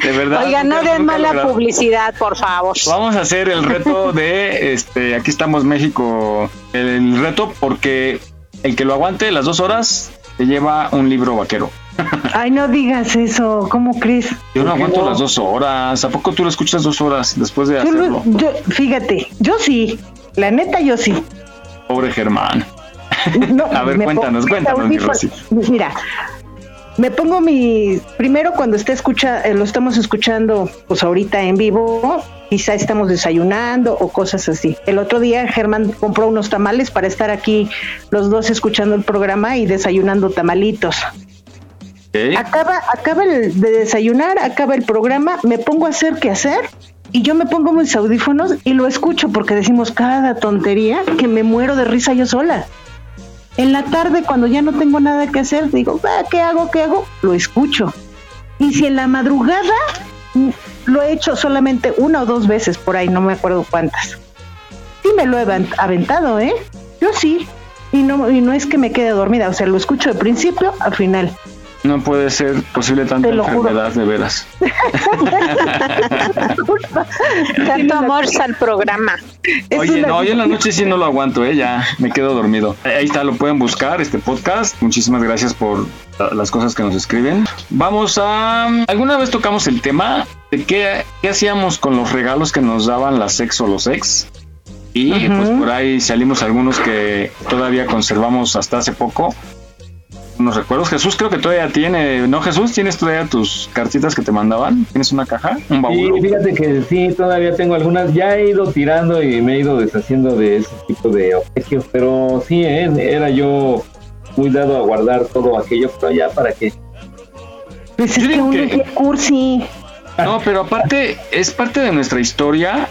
[SPEAKER 2] de verdad.
[SPEAKER 4] Oiga, no den mala
[SPEAKER 2] logrado.
[SPEAKER 4] publicidad, por favor.
[SPEAKER 2] Vamos a hacer el reto de este aquí estamos México. El reto porque el que lo aguante las dos horas se lleva un libro vaquero.
[SPEAKER 3] Ay, no digas eso, ¿cómo crees?
[SPEAKER 2] Yo no
[SPEAKER 1] ¿Por qué
[SPEAKER 2] aguanto
[SPEAKER 1] no?
[SPEAKER 2] las dos horas. ¿A poco tú lo escuchas dos horas después de
[SPEAKER 3] Yo lo-
[SPEAKER 2] hacerlo?
[SPEAKER 3] yo- fíjate, yo sí, la neta yo sí.
[SPEAKER 2] Pobre Germán.
[SPEAKER 3] No,
[SPEAKER 2] A ver, cuéntanos, cuéntanos, mi. Rosy.
[SPEAKER 3] Mira, me pongo mi. Primero, cuando esté escucha, eh, lo estamos escuchando, pues ahorita en vivo, quizá estamos desayunando o cosas así. El otro día Germán compró unos tamales para estar aquí los dos escuchando el programa y desayunando tamalitos. Acaba, acaba el de desayunar, acaba el programa, me pongo a hacer qué hacer y yo me pongo mis audífonos y lo escucho porque decimos cada tontería que me muero de risa yo sola. En la tarde, cuando ya no tengo nada que hacer, digo, "Ah, ¿qué hago? ¿Qué hago? Lo escucho. Y si en la madrugada mm, lo he hecho solamente una o dos veces por ahí, no me acuerdo cuántas. Sí me lo he aventado, ¿eh? Yo sí. Y no, y no es que me quede dormida, o sea, lo escucho de principio a final.
[SPEAKER 2] No puede ser posible tanta
[SPEAKER 3] juro.
[SPEAKER 2] enfermedad de veras.
[SPEAKER 4] Tanto amor al programa.
[SPEAKER 2] Oye, no, yo en la noche sí no lo aguanto, ¿eh? ya me quedo dormido. Ahí está, lo pueden buscar, este podcast. Muchísimas gracias por la- las cosas que nos escriben. Vamos a... ¿Alguna vez tocamos el tema de qué, qué hacíamos con los regalos que nos daban las ex o los ex? Y pues por ahí salimos algunos que todavía conservamos hasta hace poco. Unos recuerdos. Jesús creo que todavía tiene, ¿no Jesús? ¿Tienes todavía tus cartitas que te mandaban? ¿Tienes una caja? ¿Un baúl?
[SPEAKER 1] Y fíjate que sí, todavía tengo algunas, ya he ido tirando y me he ido deshaciendo de ese tipo de obsequios, pero sí, eh, era yo muy dado a guardar todo aquello, pero ya para qué.
[SPEAKER 3] Pues es que uno es cursi.
[SPEAKER 2] No, pero aparte es parte de nuestra historia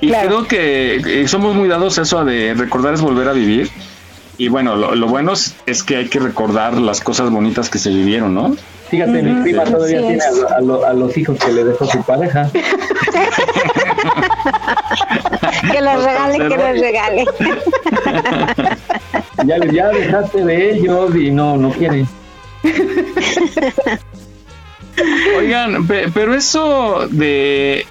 [SPEAKER 2] y creo que eh, somos muy dados a eso de recordar es volver a vivir. Y bueno, lo, lo bueno es, es que hay que recordar las cosas bonitas que se vivieron, ¿no?
[SPEAKER 1] Fíjate, mi
[SPEAKER 3] Ujú,
[SPEAKER 1] prima todavía tiene a, a lo- a los hijos que le dejó su pareja.
[SPEAKER 4] Que los regale, que los regale.
[SPEAKER 1] Ya, le- ya dejaste de ellos y no, no quieren.
[SPEAKER 2] Oigan, pe- pero eso de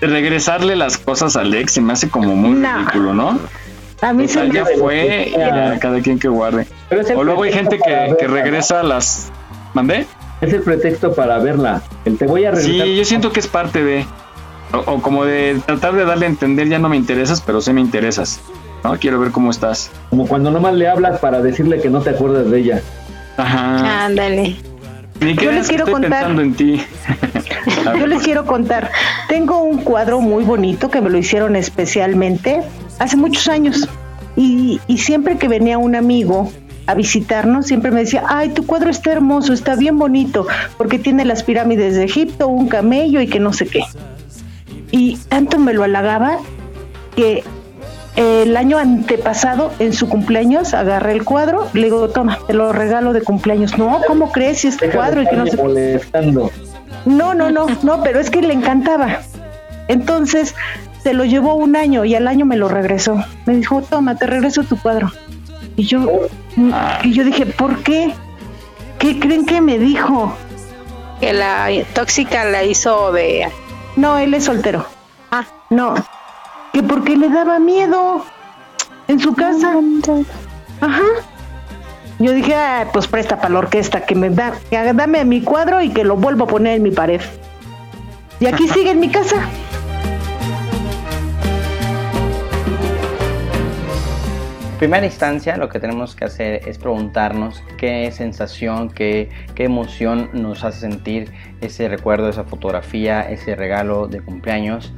[SPEAKER 2] regresarle las cosas al ex se me hace como muy ridículo, ¿no?
[SPEAKER 3] A mí se me
[SPEAKER 2] ya fue, ya cada quien que guarde. O luego hay gente que, que regresa las... ¿Mandé?
[SPEAKER 1] Es el pretexto para verla. El te voy a regresar.
[SPEAKER 2] Sí, yo siento que es parte de... O, o como de tratar de darle a entender, ya no me interesas, pero sí me interesas. ¿No? Quiero ver cómo estás.
[SPEAKER 1] Como cuando nomás le hablas para decirle que no te acuerdas de ella.
[SPEAKER 2] Ajá.
[SPEAKER 4] Ándale.
[SPEAKER 2] Ni
[SPEAKER 3] Yo les quiero
[SPEAKER 2] estoy
[SPEAKER 3] contar.
[SPEAKER 2] pensando en ti. A
[SPEAKER 3] Yo les quiero contar. Tengo un cuadro muy bonito que me lo hicieron especialmente hace muchos años. Y, y siempre que venía un amigo a visitarnos, siempre me decía, ay, tu cuadro está hermoso, está bien bonito, porque tiene las pirámides de Egipto, un camello y que no sé qué. Y tanto me lo halagaba que el año antepasado, en su cumpleaños, agarré el cuadro, le digo, toma, te lo regalo de cumpleaños. No, ¿cómo crees? Si este cuadro y que no sé
[SPEAKER 1] molestando.
[SPEAKER 3] no, no, no, no, pero es que le encantaba. Entonces se lo llevó un año y al año me lo regresó. Me dijo, toma, te regreso tu cuadro. Y yo, y yo dije, ¿por qué? ¿Qué creen que me dijo?
[SPEAKER 4] Que la tóxica la hizo de.
[SPEAKER 3] No, él es soltero. Ah, no. Que porque le daba miedo en su casa. Ajá. Yo dije, ah, pues presta para la orquesta, que me da, que dame mi cuadro y que lo vuelvo a poner en mi pared. Y aquí sigue en mi casa.
[SPEAKER 26] Primera instancia, lo que tenemos que hacer es preguntarnos qué sensación, qué, qué emoción nos hace sentir ese recuerdo, esa fotografía, ese regalo de cumpleaños.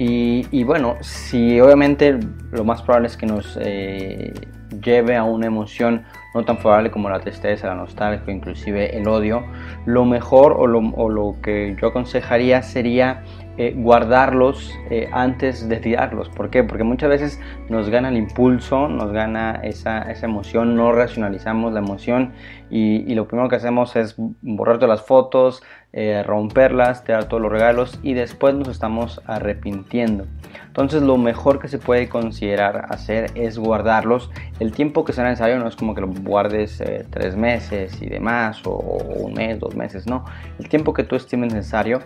[SPEAKER 26] Y, bueno, si obviamente lo más probable es que nos eh, lleve a una emoción no tan favorable como la tristeza, la nostalgia inclusive el odio, lo mejor o lo, o lo que yo aconsejaría sería eh, guardarlos eh, antes de tirarlos. ¿Por qué? Porque muchas veces nos gana el impulso, nos gana esa, esa emoción, no racionalizamos la emoción y, lo primero que hacemos es borrar todas las fotos, eh, romperlas, tirar todos los regalos y después nos estamos arrepintiendo. Entonces lo mejor que se puede considerar hacer es guardarlos el tiempo que sea necesario, no es como que lo guardes eh, tres meses y demás o, o un mes, dos meses, no, el tiempo que tú estimes necesario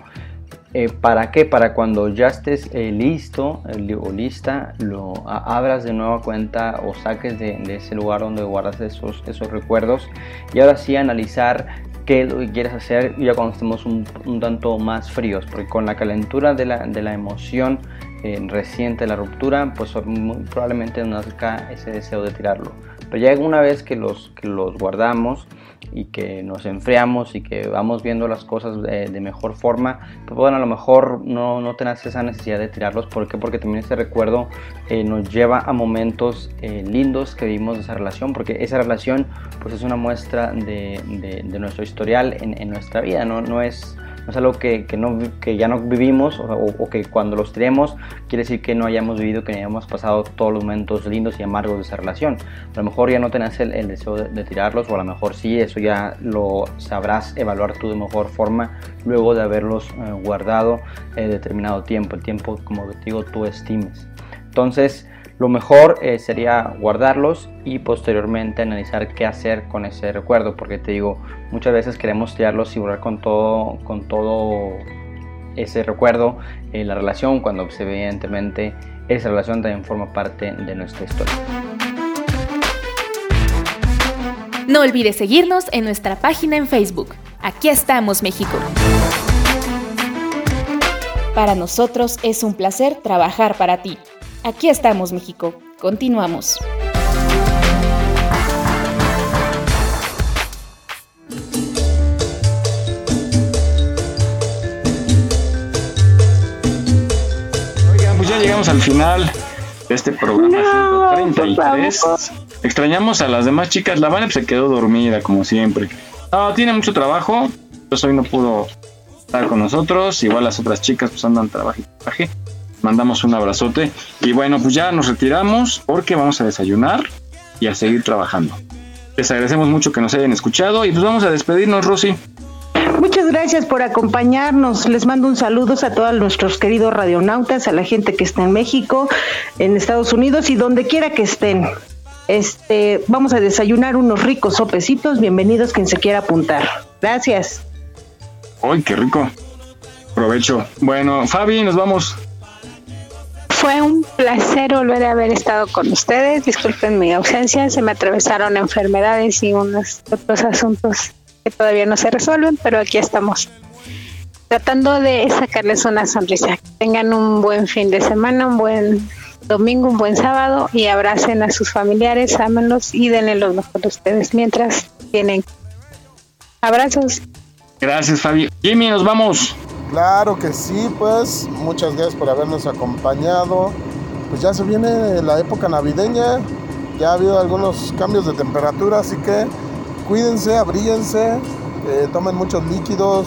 [SPEAKER 26] eh, ¿Para qué? Para cuando ya estés eh, listo eh, o lista, lo a- abras de nueva cuenta o saques de, de ese lugar donde guardas esos, esos recuerdos y ahora sí analizar qué es lo que quieres hacer ya cuando estemos un, un tanto más fríos, porque con la calentura de la, de la emoción eh, reciente la ruptura, pues muy probablemente nazca ese deseo de tirarlo. Pero ya una vez que los, que los guardamos, y que nos enfriamos y que vamos viendo las cosas de, mejor forma, pues bueno, a lo mejor no, no tenés esa necesidad de tirarlos. ¿Por qué? Porque también ese recuerdo eh, nos lleva a momentos eh, lindos que vivimos de esa relación, porque esa relación pues es una muestra de, de- de nuestro historial en, en nuestra vida, no, no es... No es algo que, que no, que ya no vivimos o, que cuando los tiremos quiere decir que no hayamos vivido, que no hayamos pasado todos los momentos lindos y amargos de esa relación. A lo mejor ya no tenés el, el deseo de, de tirarlos o a lo mejor sí, eso ya lo sabrás evaluar tú de mejor forma luego de haberlos eh, guardado eh, determinado tiempo, el tiempo como te digo tú estimes. Entonces lo mejor eh, sería guardarlos y posteriormente analizar qué hacer con ese recuerdo, porque te digo, muchas veces queremos tirarlos y borrar con todo, con todo ese recuerdo en la relación, cuando pues, evidentemente esa relación también forma parte de nuestra historia.
[SPEAKER 11] No olvides seguirnos en nuestra página en Facebook. Aquí estamos, México. Para nosotros es un placer trabajar para ti. Aquí estamos, México. Continuamos.
[SPEAKER 2] Oigan, pues ya llegamos al final de este programa
[SPEAKER 3] No,
[SPEAKER 2] 133. Extrañamos a las demás chicas. La Vane se quedó dormida, como siempre. No, tiene mucho trabajo. Pues hoy no pudo estar con nosotros. Igual las otras chicas pues andan trabajo y trabaje. Mandamos un abrazote. Y bueno, pues ya nos retiramos porque vamos a desayunar y a seguir trabajando. Les agradecemos mucho que nos hayan escuchado y pues vamos a despedirnos, Rosy.
[SPEAKER 3] Muchas gracias por acompañarnos. Les mando un saludo a todos nuestros queridos radionautas, a la gente que está en México, en Estados Unidos y donde quiera que estén. Este, vamos a desayunar unos ricos sopecitos. Bienvenidos quien se quiera apuntar. Gracias.
[SPEAKER 2] ¡Ay, qué rico! Provecho. Bueno, Fabi, nos vamos.
[SPEAKER 4] Fue un placer volver a haber estado con ustedes. Disculpen mi ausencia, se me atravesaron enfermedades y unos otros asuntos que todavía no se resuelven, pero aquí estamos tratando de sacarles una sonrisa. Que tengan un buen fin de semana, un buen domingo, un buen sábado y abracen a sus familiares, ámenlos y denle lo mejor a ustedes mientras tienen. Abrazos.
[SPEAKER 2] Gracias, Fabi. Jimmy, nos vamos.
[SPEAKER 20] Claro que sí, pues muchas gracias por habernos acompañado. Pues ya se viene la época navideña, ya ha habido algunos cambios de temperatura, así que cuídense, abríense, eh, tomen muchos líquidos,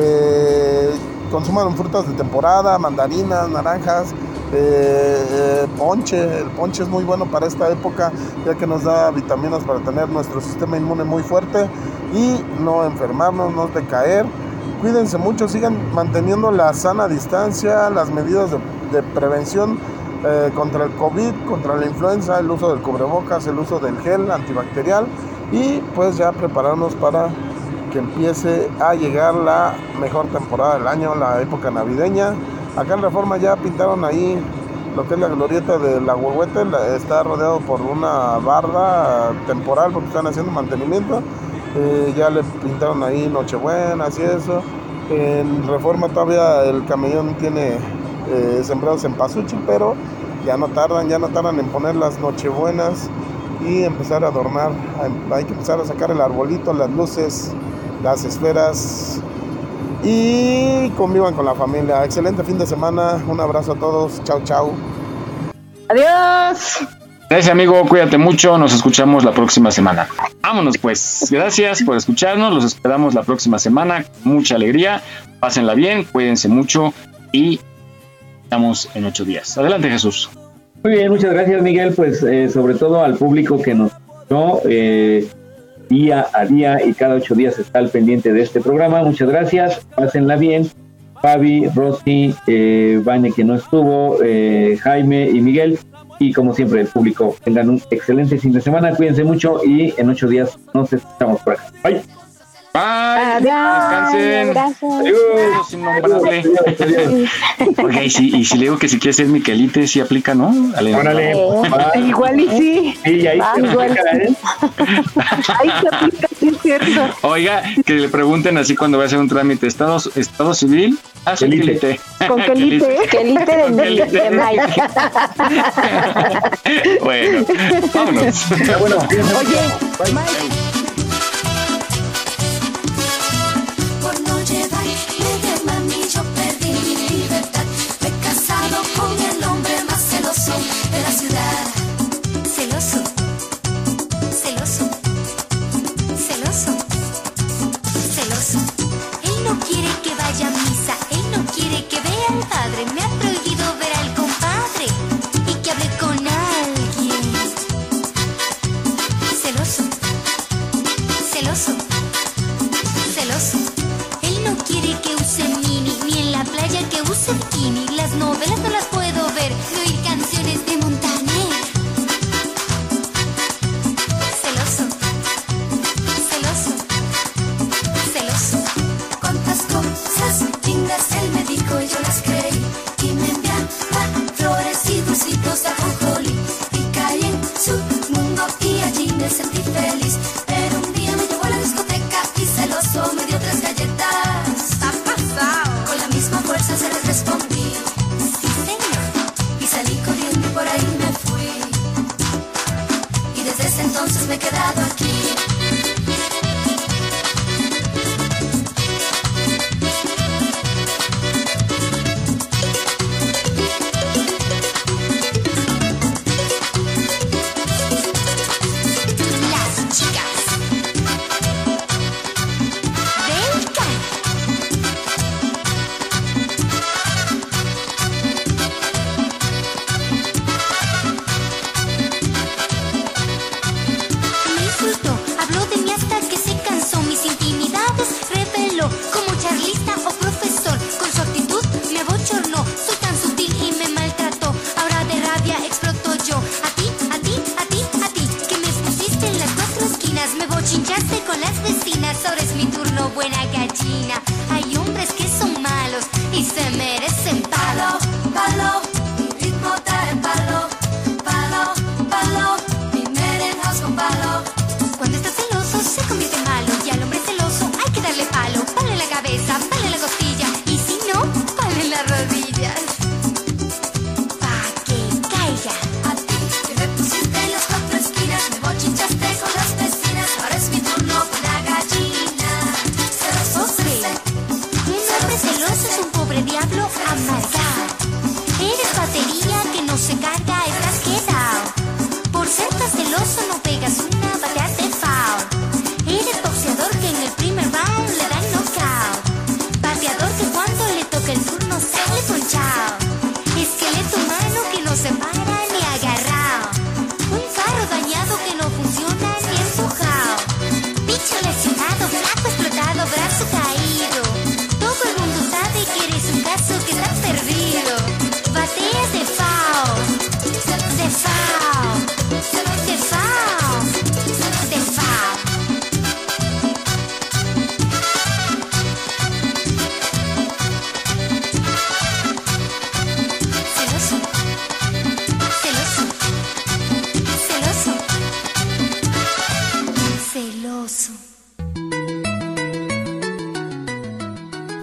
[SPEAKER 20] eh, consuman frutas de temporada, mandarinas, naranjas, eh, ponche. El ponche es muy bueno para esta época, ya que nos da vitaminas para tener nuestro sistema inmune muy fuerte y no enfermarnos, no decaer. Cuídense mucho, sigan manteniendo la sana distancia, las medidas de, de prevención contra el COVID, contra la influenza, el uso del cubrebocas, el uso del gel antibacterial y pues ya prepararnos para que empiece a llegar la mejor temporada del año, la época navideña. Acá en Reforma ya pintaron ahí lo que es la glorieta de la Huehuete, está rodeado por una barda temporal porque están haciendo mantenimiento. Eh, ya le pintaron ahí Nochebuena y eso. En Reforma todavía el camellón tiene eh, sembrados en pasuchi, pero ya no tardan, ya no tardan en poner las Nochebuenas y empezar a adornar. Hay que empezar a sacar el arbolito, las luces, las esferas y convivan con la familia. Excelente fin de semana. Un abrazo a todos. Chao, chao.
[SPEAKER 3] Adiós.
[SPEAKER 2] Gracias amigo, cuídate mucho, nos escuchamos la próxima semana. Vámonos pues, gracias por escucharnos, los esperamos la próxima semana, mucha alegría, pásenla bien, cuídense mucho y estamos en ocho días. Adelante Jesús.
[SPEAKER 1] Muy bien, muchas gracias Miguel, pues eh, sobre todo al público que nos escuchó eh, día a día y cada ocho días está al pendiente de este programa. Muchas gracias, pásenla bien. Fabi, Rosy, eh, que no estuvo, eh, Jaime y Miguel. Y como siempre, el público, tengan un excelente fin de semana, cuídense mucho y en ocho días nos escuchamos por acá. Bye.
[SPEAKER 2] Bye. Descansen.
[SPEAKER 4] Gracias.
[SPEAKER 2] Adiós, innombrable. Oiga, y si, y si le digo que si quiere ser Miquelite, sí aplica, ¿no? Ale,
[SPEAKER 1] Órale.
[SPEAKER 3] Igual y sí.
[SPEAKER 1] Sí, ahí
[SPEAKER 3] Ah,
[SPEAKER 1] se aplica, ¿eh?
[SPEAKER 3] Ahí se aplica, sí es cierto.
[SPEAKER 2] Oiga, que le pregunten así cuando va a hacer un trámite, ¿estado, estado civil? Ah, sí,
[SPEAKER 1] Quelite.
[SPEAKER 3] Con quelite.
[SPEAKER 4] Quelite de, de Mike.
[SPEAKER 2] Bueno, vámonos.
[SPEAKER 1] bueno,
[SPEAKER 3] Oye,
[SPEAKER 27] Por